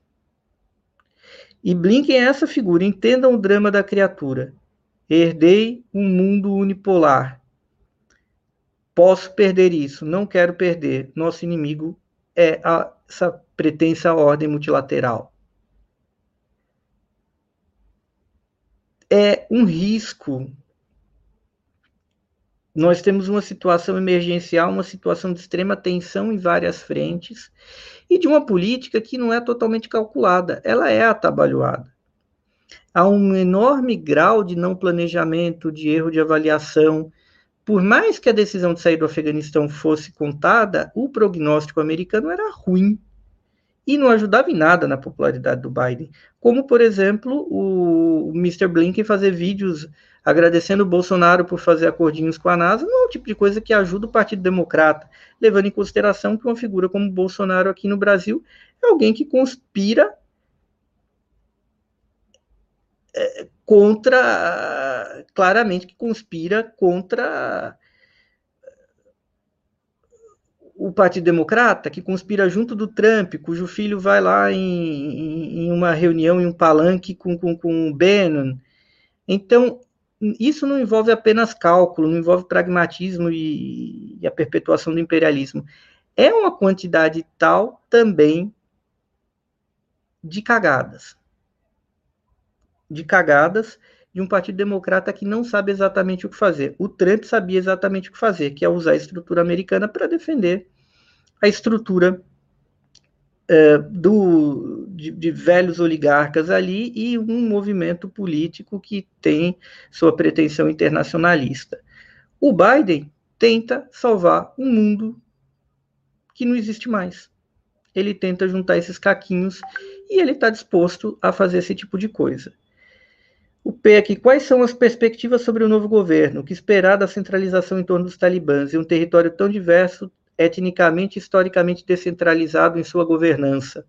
S2: E Blinken é essa figura. Entendam o drama da criatura. Herdei um mundo unipolar. Posso perder isso, não quero perder. Nosso inimigo é a, essa pretensa ordem multilateral. É um risco nós temos uma situação emergencial, uma situação de extrema tensão em várias frentes, e de uma política que não é totalmente calculada, ela é atabalhoada. Há um enorme grau de não planejamento, de erro de avaliação. Por mais que a decisão de sair do Afeganistão fosse contada, o prognóstico americano era ruim e não ajudava em nada na popularidade do Biden. Como, por exemplo, o Mr. Blinken fazer vídeos agradecendo o Bolsonaro por fazer acordinhos com a NASA, não é o tipo de coisa que ajuda o Partido Democrata, levando em consideração que uma figura como Bolsonaro aqui no Brasil é alguém que conspira é, contra, claramente que conspira contra o Partido Democrata, que conspira junto do Trump, cujo filho vai lá em, em uma reunião, em um palanque com, com, com o Bannon. Então, isso não envolve apenas cálculo, não envolve pragmatismo e, e a perpetuação do imperialismo. É uma quantidade tal também de cagadas. De cagadas de um Partido Democrata que não sabe exatamente o que fazer. O Trump sabia exatamente o que fazer, que é usar a estrutura americana para defender a estrutura é, do, de, de, velhos oligarcas ali e um movimento político que tem sua pretensão internacionalista. O Biden tenta salvar um mundo que não existe mais. Ele tenta juntar esses caquinhos e ele está disposto a fazer esse tipo de coisa. O P aqui, quais são as perspectivas sobre o novo governo? O que esperar da centralização em torno dos talibãs e um território tão diverso etnicamente e historicamente descentralizado em sua governança.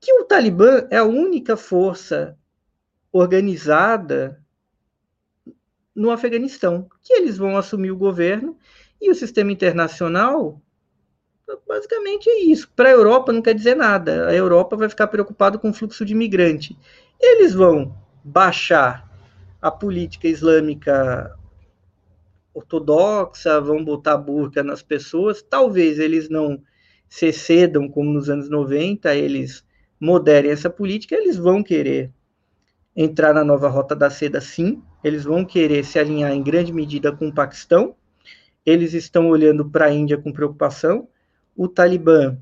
S2: Que o Talibã é a única força organizada no Afeganistão, que eles vão assumir o governo e o sistema internacional basicamente é isso. Para a Europa não quer dizer nada. A Europa vai ficar preocupada com o fluxo de imigrante. Eles vão baixar a política islâmica ortodoxa, vão botar burca nas pessoas. Talvez eles não se cedam como nos anos 90, eles moderem essa política, eles vão querer entrar na nova rota da seda, sim. Eles vão querer se alinhar em grande medida com o Paquistão. Eles estão olhando para a Índia com preocupação. O Talibã,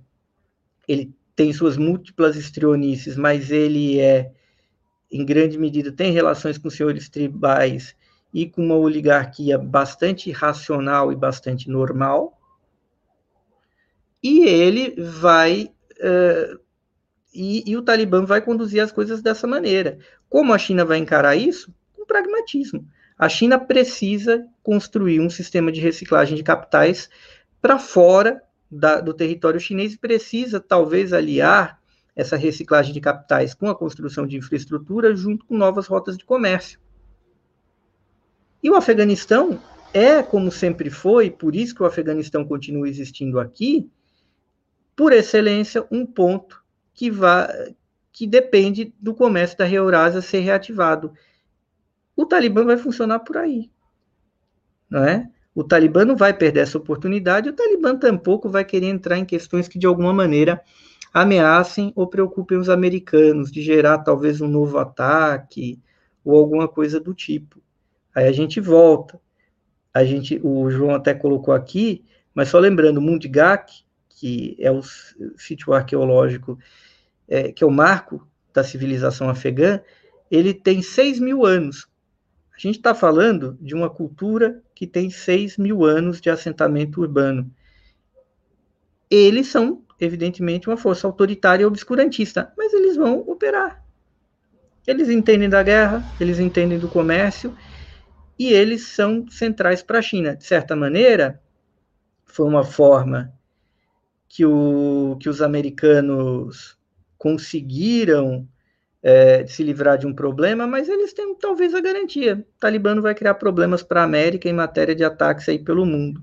S2: ele tem suas múltiplas estrionices, mas ele é, em grande medida, tem relações com senhores tribais e com uma oligarquia bastante racional e bastante normal. E ele vai. Uh, e, e, o Talibã vai conduzir as coisas dessa maneira. Como a China vai encarar isso? Com pragmatismo. A China precisa construir um sistema de reciclagem de capitais para fora da, do território chinês e precisa, talvez, aliar essa reciclagem de capitais com a construção de infraestrutura junto com novas rotas de comércio. E o Afeganistão é, como sempre foi, por isso que o Afeganistão continua existindo aqui, por excelência, um ponto que, vai, que depende do comércio da Eurásia ser reativado. O Talibã vai funcionar por aí, não é? O Talibã não vai perder essa oportunidade, o Talibã tampouco vai querer entrar em questões que de alguma maneira ameacem ou preocupem os americanos, de gerar talvez um novo ataque ou alguma coisa do tipo. Aí a gente volta. A gente, o João até colocou aqui, mas só lembrando, Mundigak, que é o sítio arqueológico, é, que é o marco da civilização afegã, ele tem 6 mil anos. A gente está falando de uma cultura que tem 6 mil anos de assentamento urbano. Eles são, evidentemente, uma força autoritária e obscurantista, mas eles vão operar. Eles entendem da guerra, eles entendem do comércio, e eles são centrais para a China. De certa maneira, foi uma forma que, o, que os americanos conseguiram é, se livrar de um problema, mas eles têm talvez a garantia. O Talibã vai criar problemas para a América em matéria de ataques aí pelo mundo.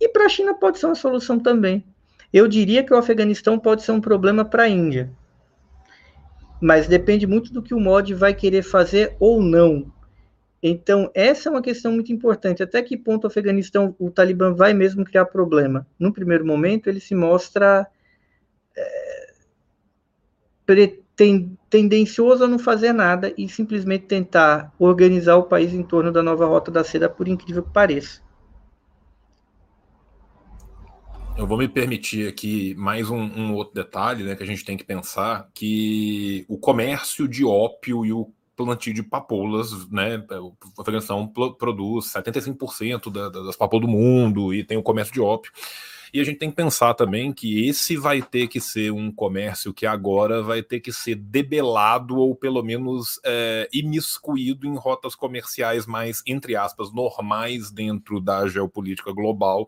S2: E para a China pode ser uma solução também. Eu diria que o Afeganistão pode ser um problema para a Índia. Mas depende muito do que o MOD vai querer fazer ou não. Então, essa é uma questão muito importante. Até que ponto o Afeganistão, o Talibã vai mesmo criar problema? No primeiro momento, ele se mostra é, tendencioso a não fazer nada e simplesmente tentar organizar o país em torno da nova rota da seda, por incrível que pareça.
S1: Eu vou me permitir aqui mais um, um, outro detalhe né, que a gente tem que pensar, que o comércio de ópio e o plantio de papoulas, né? O Afeganistão produz 75% da, das papoulas do mundo e tem o comércio de ópio. E a gente tem que pensar também que esse vai ter que ser um comércio que agora vai ter que ser debelado ou pelo menos é, imiscuído em rotas comerciais mais, entre aspas, normais dentro da geopolítica global,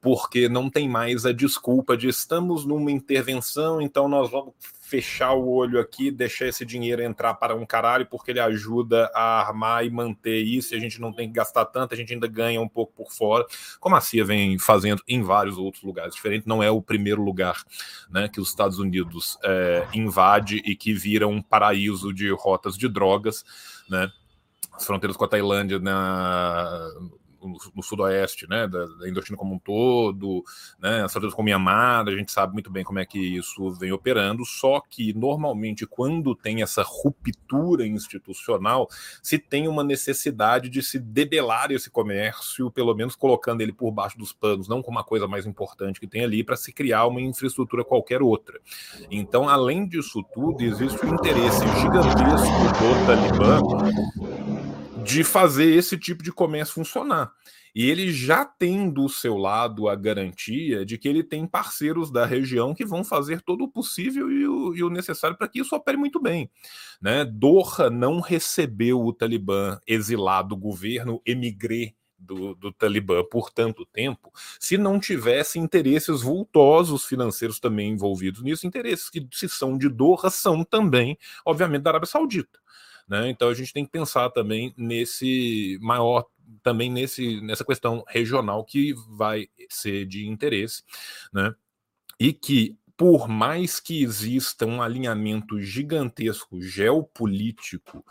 S1: porque não tem mais a desculpa de estamos numa intervenção, então nós vamos fechar o olho aqui, deixar esse dinheiro entrar para um caralho, porque ele ajuda a armar e manter isso, e a gente não tem que gastar tanto, a gente ainda ganha um pouco por fora, como a CIA vem fazendo em vários outros lugares diferentes, não é o primeiro lugar né, que os Estados Unidos é, invade e que vira um paraíso de rotas de drogas, né? As fronteiras com a Tailândia na, no, sudoeste, né, da, da, Indochina como um todo, né, as fronteiras com Mianmar, a gente sabe muito bem como é que isso vem operando, só que normalmente quando tem essa ruptura institucional, se tem uma necessidade de se debelar esse comércio, pelo menos colocando ele por baixo dos panos, não como uma coisa mais importante que tem ali, para se criar uma infraestrutura qualquer outra. Então, além disso tudo, existe um interesse gigantesco do Talibã de fazer esse tipo de comércio funcionar. E ele já tem do seu lado a garantia de que ele tem parceiros da região que vão fazer todo o possível e o, e o necessário para que isso opere muito bem. Né? Doha não recebeu o Talibã exilado, o governo emigré do, do, Talibã por tanto tempo, se não tivesse interesses vultosos financeiros também envolvidos nisso, interesses que, se são de Doha, são também, obviamente, da Arábia Saudita. Né? Então a gente tem que pensar também nesse maior também nesse, nessa questão regional que vai ser de interesse, né? E que por mais que exista um alinhamento gigantesco geopolítico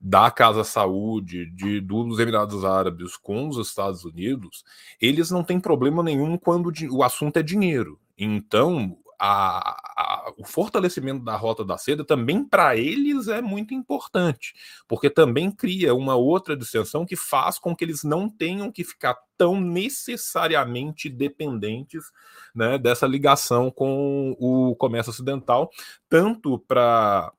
S1: da Casa Saúde de, dos Emirados Árabes com os Estados Unidos, eles não têm problema nenhum quando o assunto é dinheiro. Então, a, a, o fortalecimento da Rota da Seda também para eles é muito importante, porque também cria uma outra distensão que faz com que eles não tenham que ficar tão necessariamente dependentes né, dessa ligação com o comércio ocidental, tanto para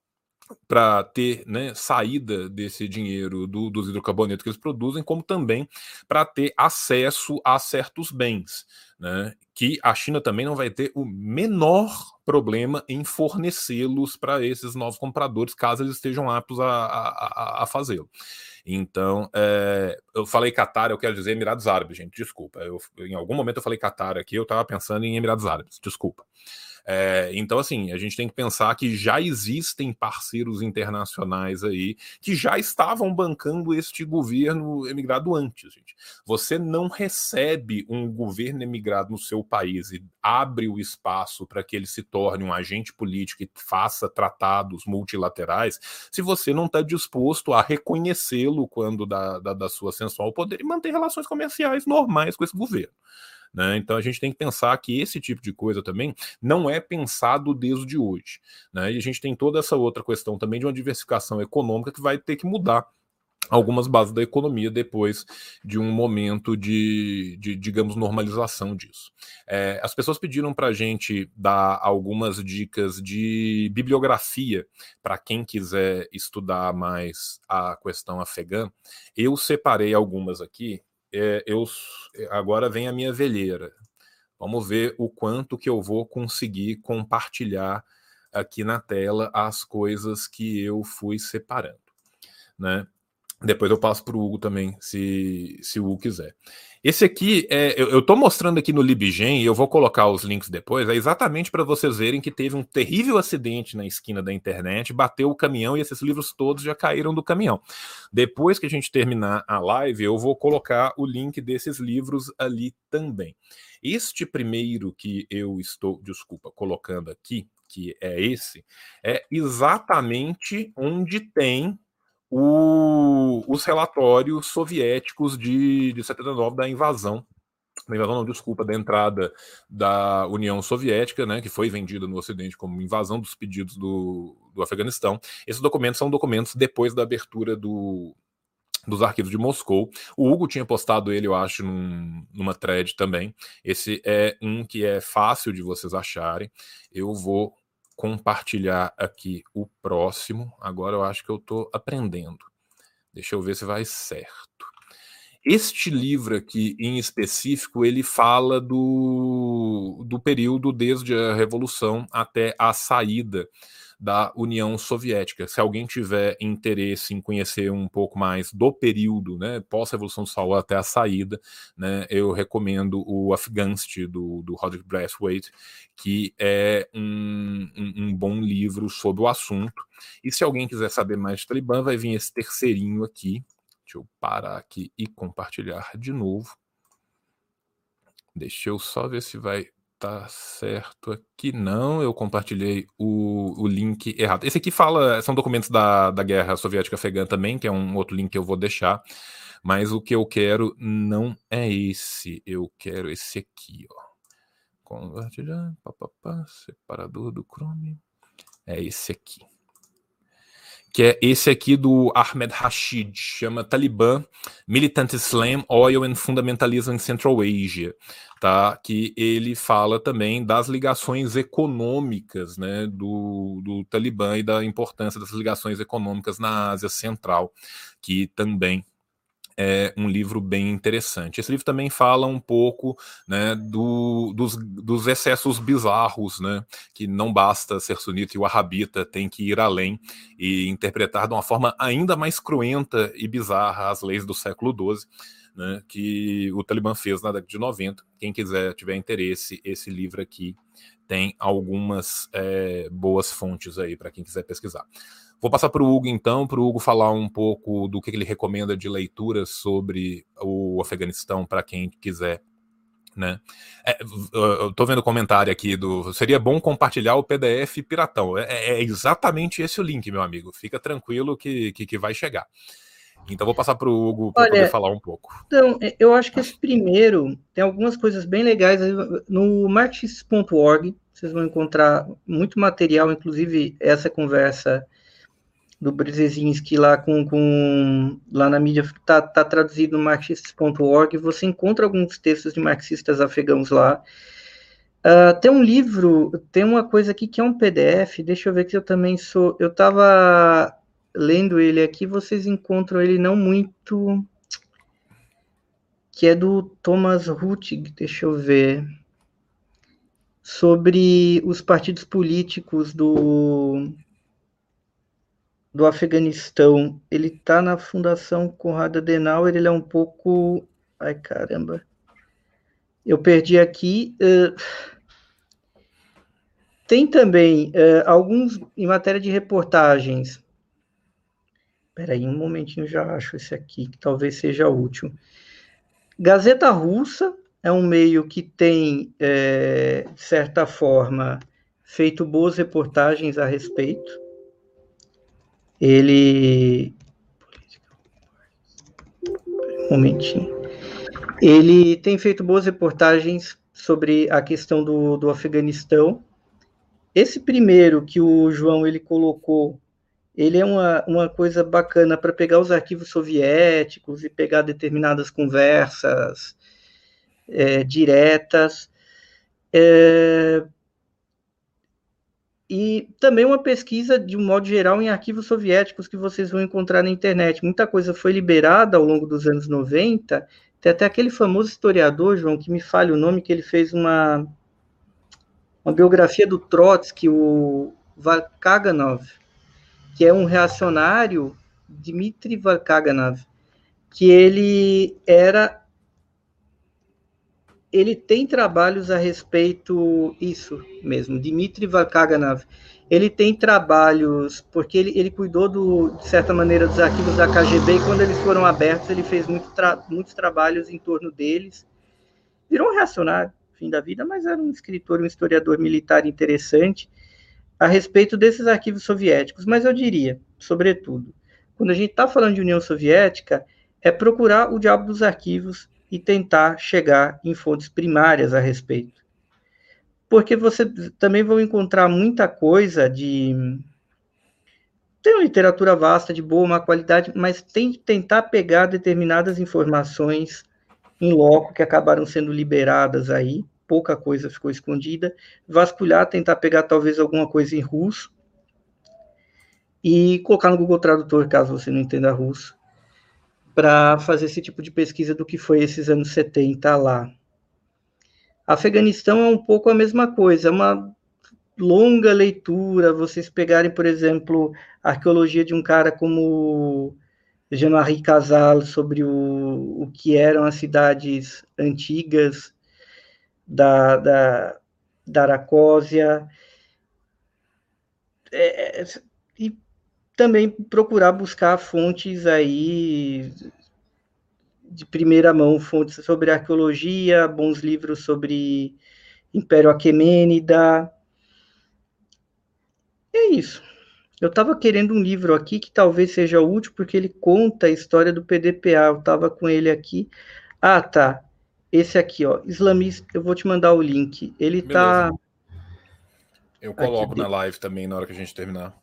S1: para ter né, saída desse dinheiro do, dos hidrocarbonetos que eles produzem, como também para ter acesso a certos bens, né, que a China também não vai ter o menor problema em fornecê-los para esses novos compradores, caso eles estejam aptos a, a, a fazê-lo. Então, é, eu falei Qatar, eu quero dizer Emirados Árabes, gente, desculpa. Eu, em algum momento eu falei Qatar aqui, eu estava pensando em Emirados Árabes, desculpa. É, então, assim, a gente tem que pensar que já existem parceiros internacionais aí que já estavam bancando este governo emigrado antes, gente. Você não recebe um governo emigrado no seu país e abre o espaço para que ele se torne um agente político e faça tratados multilaterais se você não está disposto a reconhecê-lo quando da, da, da sua ascensão ao poder e manter relações comerciais normais com esse governo. Né? Então a gente tem que pensar que esse tipo de coisa também não é pensado desde hoje. Né? E a gente tem toda essa outra questão também de uma diversificação econômica que vai ter que mudar algumas bases da economia depois de um momento de, de digamos, normalização disso. É, as pessoas pediram para a gente dar algumas dicas de bibliografia para quem quiser estudar mais a questão afegã. Eu separei algumas aqui é, eu agora vem a minha velheira. Vamos ver o quanto que eu vou conseguir compartilhar aqui na tela as coisas que eu fui separando, né? Depois eu passo para o Hugo também, se, se o Hugo quiser. Esse aqui, é, eu estou mostrando aqui no LibGen, e eu vou colocar os links depois, é exatamente para vocês verem que teve um terrível acidente na esquina da internet, bateu o caminhão e esses livros todos já caíram do caminhão. Depois que a gente terminar a live, eu vou colocar o link desses livros ali também. Este primeiro que eu estou, desculpa, colocando aqui, que é esse, é exatamente onde tem o, os relatórios soviéticos de, de 79 da invasão da invasão não, desculpa, da entrada da União Soviética, né, que foi vendida no Ocidente como invasão dos pedidos do, do Afeganistão. Esses documentos são documentos depois da abertura do, dos arquivos de Moscou. O Hugo tinha postado ele, eu acho, num, numa thread também. Esse é um que é fácil de vocês acharem. Eu vou compartilhar aqui o próximo. Agora eu acho que eu estou aprendendo. Deixa eu ver se vai certo. Este livro aqui, em específico, ele fala do, do período desde a Revolução até a saída da União Soviética. Se alguém tiver interesse em conhecer um pouco mais do período, né, pós-Revolução Sol até a saída, né, eu recomendo o Afghanist do, do Roderick Braithwaite, que é um, um, um, bom livro sobre o assunto. E se alguém quiser saber mais de Talibã, vai vir esse terceirinho aqui. Deixa eu parar aqui e compartilhar de novo. Deixa eu só ver se vai tá certo aqui. Não, eu compartilhei o, o link errado. Esse aqui fala, são documentos da, da guerra soviética afegã também, que é um outro link que eu vou deixar. Mas o que eu quero não é esse. Eu quero esse aqui, ó. Compartilhar, papapá, separador do Chrome. É esse aqui que é esse aqui do Ahmed Rashid, chama Talibã, Militant Islam, Oil and Fundamentalism in Central Asia, tá? Que ele fala também das ligações econômicas, né, do, do Talibã e da importância dessas ligações econômicas na Ásia Central, que também é um livro bem interessante. Esse livro também fala um pouco né, do, dos, dos, excessos bizarros, né, que não basta ser sunita e o arrabita tem que ir além e interpretar de uma forma ainda mais cruenta e bizarra as leis do século XII. Né, que o Talibã fez na década de 90. Quem quiser, tiver interesse, esse livro aqui tem algumas é, boas fontes aí para quem quiser pesquisar. Vou passar para o Hugo, então, para o Hugo falar um pouco do que ele recomenda de leitura sobre o Afeganistão para quem quiser né? É, eu tô vendo o comentário aqui do. Seria bom compartilhar o PDF piratão. É, é, exatamente esse o link, meu amigo. Fica tranquilo que, que, que vai chegar. Então vou passar para o Hugo para poder falar um pouco.
S2: Então, é, eu acho que esse primeiro tem algumas coisas bem legais no marxist.org. Vocês vão encontrar muito material, inclusive essa conversa do Brzezinski lá com, com lá na mídia está tá traduzido no marxistas.org. Você encontra alguns textos de marxistas afegãos lá. Uh, tem um livro, tem uma coisa aqui que é um PDF. Deixa eu ver que eu também sou. Eu estava lendo ele aqui. Vocês encontram ele não muito, que é do Thomas Rutig. Deixa eu ver sobre os partidos políticos do do Afeganistão, ele está na Fundação Conrad Adenauer, ele é um pouco... Ai, caramba. Eu perdi aqui. Uh... Tem também uh, alguns, em matéria de reportagens. Espera aí, um momentinho, já acho esse aqui, que talvez seja útil. Gazeta Russa é um meio que tem, é, de certa forma, feito boas reportagens a respeito ele. Um momentinho. Ele tem feito boas reportagens sobre a questão do, do Afeganistão. Esse primeiro que o João ele colocou, ele é uma, uma coisa bacana para pegar os arquivos soviéticos e pegar determinadas conversas é, diretas. É, e também uma pesquisa, de um modo geral, em arquivos soviéticos que vocês vão encontrar na internet. Muita coisa foi liberada ao longo dos anos 90. Tem até aquele famoso historiador, João, que me fale o nome, que ele fez uma, uma biografia do Trotsky, o Valkaganov, que é um reacionário, Dmitry Valkaganov, que ele era ele tem trabalhos a respeito isso mesmo, Dmitry Valkaganov. Ele tem trabalhos porque ele, ele cuidou do, de certa maneira dos arquivos da KGB e quando eles foram abertos ele fez muito tra, muitos trabalhos em torno deles. Virou um reacionário, fim da vida, mas era um escritor, um historiador militar interessante a respeito desses arquivos soviéticos. Mas eu diria, sobretudo, quando a gente está falando de União Soviética, é procurar o diabo dos arquivos e tentar chegar em fontes primárias a respeito. Porque você também vai encontrar muita coisa de. Tem uma literatura vasta, de boa, má qualidade, mas tem que tentar pegar determinadas informações em loco que acabaram sendo liberadas aí, pouca coisa ficou escondida, vasculhar, tentar pegar talvez alguma coisa em russo e colocar no Google Tradutor, caso você não entenda russo, para fazer esse tipo de pesquisa do que foi esses anos 70 lá. Afeganistão é um pouco a mesma coisa, é uma longa leitura, vocês pegarem, por exemplo, a arqueologia de um cara como Jean-Marie Casal sobre o, o que eram as cidades antigas da, da, da Aracósia, é, é também procurar buscar fontes aí de primeira mão, fontes sobre arqueologia, bons livros sobre Império Aquemênida. É isso. Eu estava querendo um livro aqui que talvez seja útil, porque ele conta a história do PDPA. Eu estava com ele aqui. Ah, tá. Esse aqui, ó. Islamista. Eu vou te mandar o link. Ele tá.
S1: Eu coloco aqui na live também na hora que a gente terminar.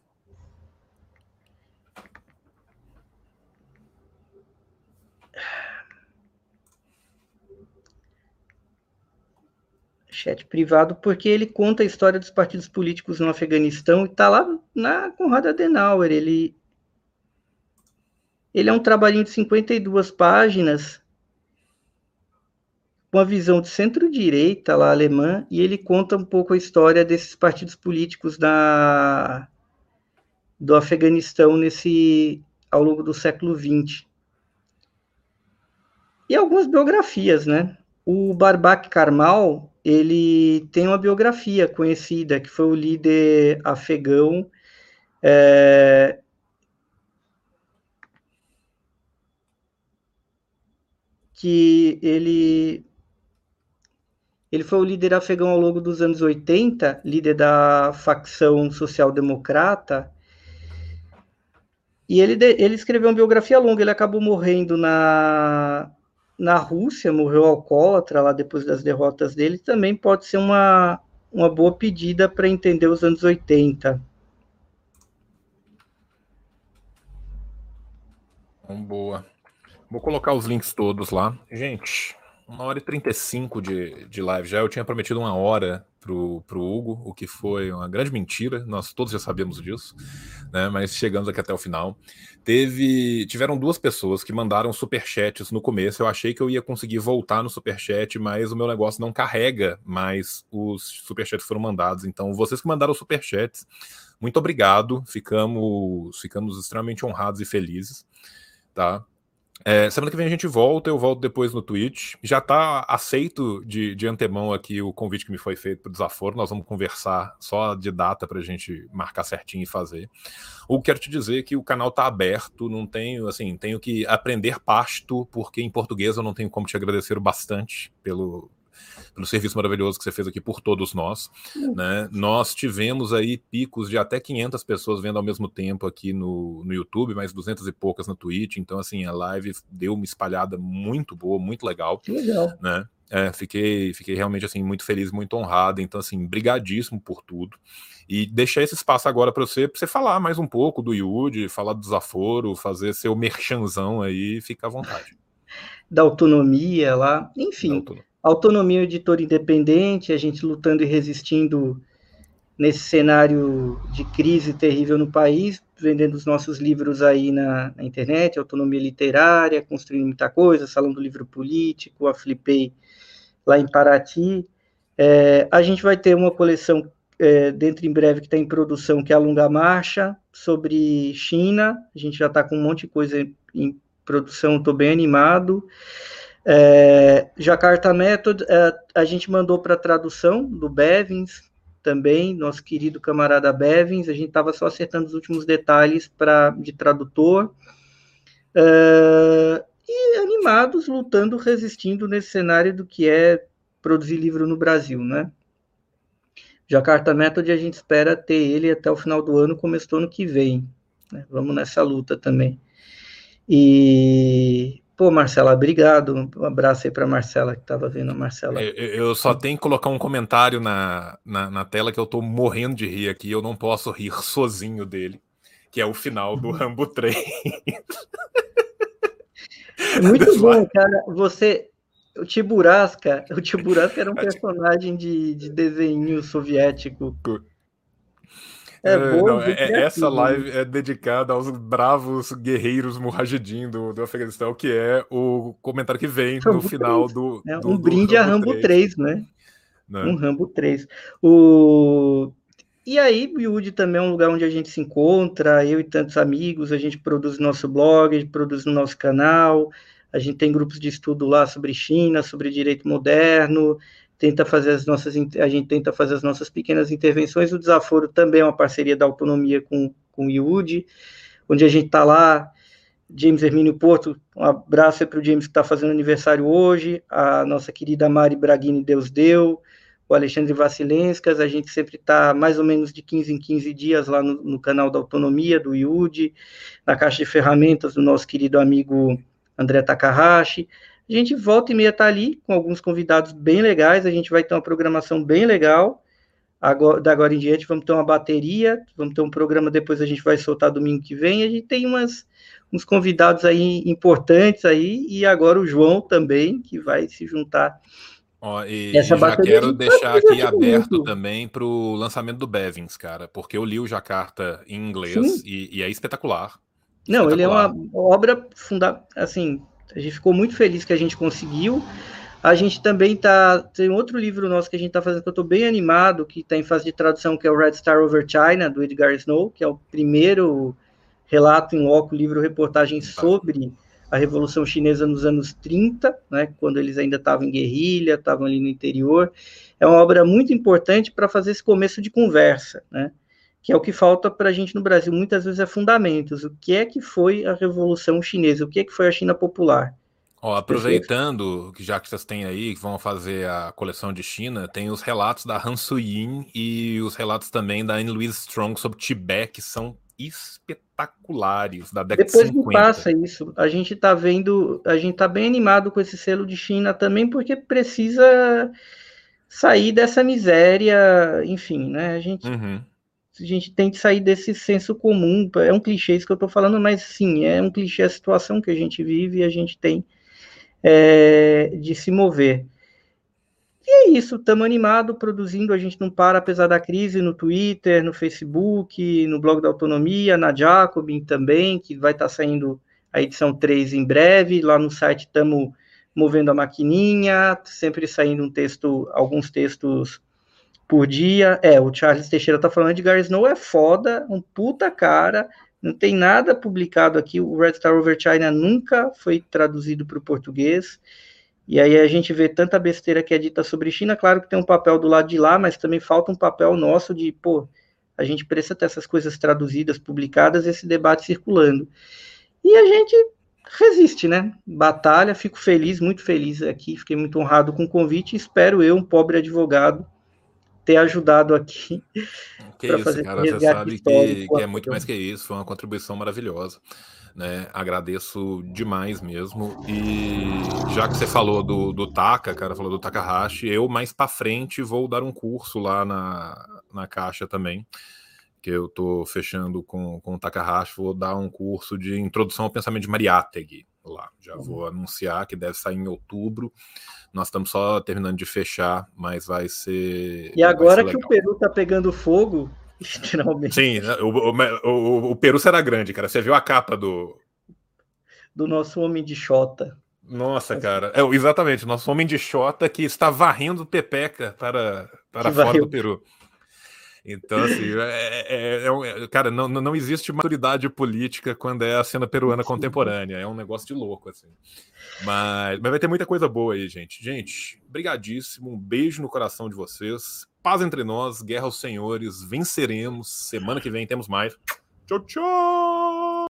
S2: Chat privado, porque ele conta a história dos partidos políticos no Afeganistão e está lá na Conrad Adenauer. Ele, ele é um trabalhinho de 52 páginas, com a visão de centro-direita lá alemã, e ele conta um pouco a história desses partidos políticos da, do Afeganistão nesse ao longo do século XX. E algumas biografias, né? O Barbak Karmal, ele tem uma biografia conhecida, que foi o líder afegão é, que ele Ele foi o líder afegão ao longo dos anos 80, líder da facção social-democrata. E ele, ele escreveu uma biografia longa. Ele acabou morrendo na, na Rússia, morreu alcoólatra lá depois das derrotas dele. Também pode ser uma, uma boa pedida para entender os anos 80.
S1: Boa. Vou colocar os links todos lá. Gente, uma hora e 35 de, de live já. Eu tinha prometido uma hora pro, pro Hugo, o que foi uma grande mentira. Nós todos já sabemos disso, né? Mas chegamos aqui até o final. Teve, tiveram duas pessoas que mandaram superchats no começo. Eu achei que eu ia conseguir voltar no superchat, mas o meu negócio não carrega mais os superchats foram mandados. Então, vocês que mandaram superchats, muito obrigado. Ficamos, ficamos extremamente honrados e felizes, tá? É, semana que vem a gente volta, eu volto depois no Twitch. Já está aceito de, de antemão aqui o convite que me foi feito para o desaforo. Nós vamos conversar só de data para a gente marcar certinho e fazer. O que quero te dizer é que o canal está aberto, não tenho, assim, tenho que aprender pasto, porque em português eu não tenho como te agradecer bastante pelo, pelo serviço maravilhoso que você fez aqui por todos nós. Né? Nós tivemos aí picos de até 500 pessoas vendo ao mesmo tempo aqui no, no YouTube, mais 200 e poucas no Twitch. Então, assim, a live deu uma espalhada muito boa, muito legal.
S2: Que legal.
S1: Né? É, fiquei, fiquei realmente assim muito feliz, muito honrado. Então, assim, brigadíssimo por tudo. E deixar esse espaço agora para você, para você falar mais um pouco do Yudi, falar do desaforo, fazer seu merchanzão aí, fica à vontade.
S2: Da autonomia lá, enfim. Autonomia autonomia editor independente, a gente lutando e resistindo nesse cenário de crise terrível no país, vendendo os nossos livros aí na, na internet, autonomia literária, construindo muita coisa, salão do livro político, a Flipei lá em Paraty. É, a gente vai ter uma coleção é, dentro em breve que está em produção, que é a Longa Marcha, sobre China. A gente já está com um monte de coisa em produção, estou bem animado. É, Jakarta Method, é, a gente mandou para tradução do Bevins também, nosso querido camarada Bevins, a gente estava só acertando os últimos detalhes para de tradutor. É, e animados, lutando, resistindo nesse cenário do que é produzir livro no Brasil, né? Jakarta Method, a gente espera ter ele até o final do ano, começo do ano que vem. Né? Vamos nessa luta também. E Pô, Marcela, obrigado. Um abraço aí para Marcela, que estava vendo a Marcela.
S1: Eu, eu, só tenho que colocar um comentário na, na, na, tela que eu estou morrendo de rir aqui. Eu não posso rir sozinho dele, que é o final do Rambo 3.
S2: É muito bom, cara. Você. O Tiburasca, o Tiburasca era um personagem de, de desenho soviético.
S1: É, é não, é, é essa live é dedicada aos bravos guerreiros mujahidin do, do Afeganistão, que é o comentário que vem Rambo no final 3. do,
S2: é,
S1: do,
S2: Um do brinde Rambo a Rambo 3, 3 né? Não. Né? Um Rambo 3. O... E aí, Yudi também é um lugar onde a gente se encontra, eu e tantos amigos, a gente produz nosso blog, a gente produz no nosso canal, a gente tem grupos de estudo lá sobre China, sobre direito moderno, tenta fazer as nossas, a gente tenta fazer as nossas pequenas intervenções. O Desaforo também é uma parceria da autonomia com, com o IUD, onde a gente está lá, James Hermínio Porto, um abraço para o James que está fazendo aniversário hoje, a nossa querida Mari Braghini Deus Deu, o Alexandre Vassilenskas, a gente sempre está mais ou menos de 15 em 15 dias lá no, no canal da Autonomia, do IUD, na caixa de ferramentas do nosso querido amigo André Takahashi, a gente volta e meia tá ali com alguns convidados bem legais. A gente vai ter uma programação bem legal. Agora, da agora em diante, vamos ter uma bateria, vamos ter um programa depois a gente vai soltar domingo que vem. A gente tem umas, uns convidados aí importantes aí, e agora o João também, que vai se juntar.
S1: Ó, e, Essa e já quero deixar aqui aberto muito. também para o lançamento do Bevins, cara, porque eu li o Jacarta em inglês e, e, é espetacular.
S2: Não, espetacular. ele é uma obra funda assim, a gente ficou muito feliz que a gente conseguiu. A gente também tá. Tem outro livro nosso que a gente está fazendo que eu estou bem animado, que está em fase de tradução, que é o Red Star Over China, do Edgar Snow, que é o primeiro relato em loco, livro reportagem sobre a Revolução Chinesa nos anos 30, né, quando eles ainda estavam em guerrilha, estavam ali no interior. É uma obra muito importante para fazer esse começo de conversa, né? Que é o que falta para a gente no Brasil, muitas vezes é fundamentos. O que é que foi a Revolução Chinesa? O que é que foi a China Popular?
S1: Ó, aproveitando que já que vocês têm aí, que vão fazer a coleção de China, tem os relatos da Han Suyin e os relatos também da Anne Louise Strong sobre Tibete, que são espetaculares da década
S2: Depois de 50. Depois passa isso. A gente tá vendo, a gente tá bem animado com esse selo de China também, porque precisa sair dessa miséria, enfim, né? A gente, uhum. A gente tem que sair desse senso comum. É um clichê isso que eu estou falando, mas sim, é um clichê a situação que a gente vive e a gente tem é, de se mover. E é isso, estamos animados, produzindo, a gente não para, apesar da crise, no Twitter, no Facebook, no blog da Autonomia, na Jacobin também, que vai estar tá saindo a edição 3 em breve, lá no site estamos movendo a maquininha, sempre saindo um texto, alguns textos por dia. É, o Charles Teixeira tá falando de Gary Snow é foda, um puta cara, não tem nada publicado aqui, o Red Star Over China nunca foi traduzido para o português, e aí a gente vê tanta besteira que é dita sobre China, claro que tem um papel do lado de lá, mas também falta um papel nosso de, pô, a gente precisa ter essas coisas traduzidas, publicadas, esse debate circulando. E a gente resiste, né? Batalha, fico feliz, muito feliz aqui, fiquei muito honrado com o convite, espero eu, um pobre advogado, ter ajudado aqui.
S1: Que isso, fazer cara, você sabe que, que, é muito mais que isso, foi uma contribuição maravilhosa. Né? Agradeço demais mesmo. E já que você falou do, do Taka, cara, falou do Takahashi, eu mais para frente vou dar um curso lá na, na Caixa também que eu estou fechando com, com o Takahashi, vou dar um curso de introdução ao pensamento de Mariátegui lá. Já uhum. vou anunciar que deve sair em outubro. Nós estamos só terminando de fechar, mas vai ser.
S2: E agora ser que o Peru está pegando fogo, literalmente.
S1: Sim, né, o, o, o, Peru será grande, cara. Você viu a capa do.
S2: Do nosso homem de Xota.
S1: Nossa, cara. É, exatamente, nosso homem de Xota que está varrendo Pepeca para, para fora varreu. do Peru. Então, assim, é, é, é, é, cara, não, não existe maturidade política quando é a cena peruana contemporânea. É um negócio de louco, assim. Mas, mas vai ter muita coisa boa aí, gente. Gente, brigadíssimo. Um beijo no coração de vocês. Paz entre nós, guerra aos senhores. Venceremos. Semana que vem temos mais. Tchau, tchau!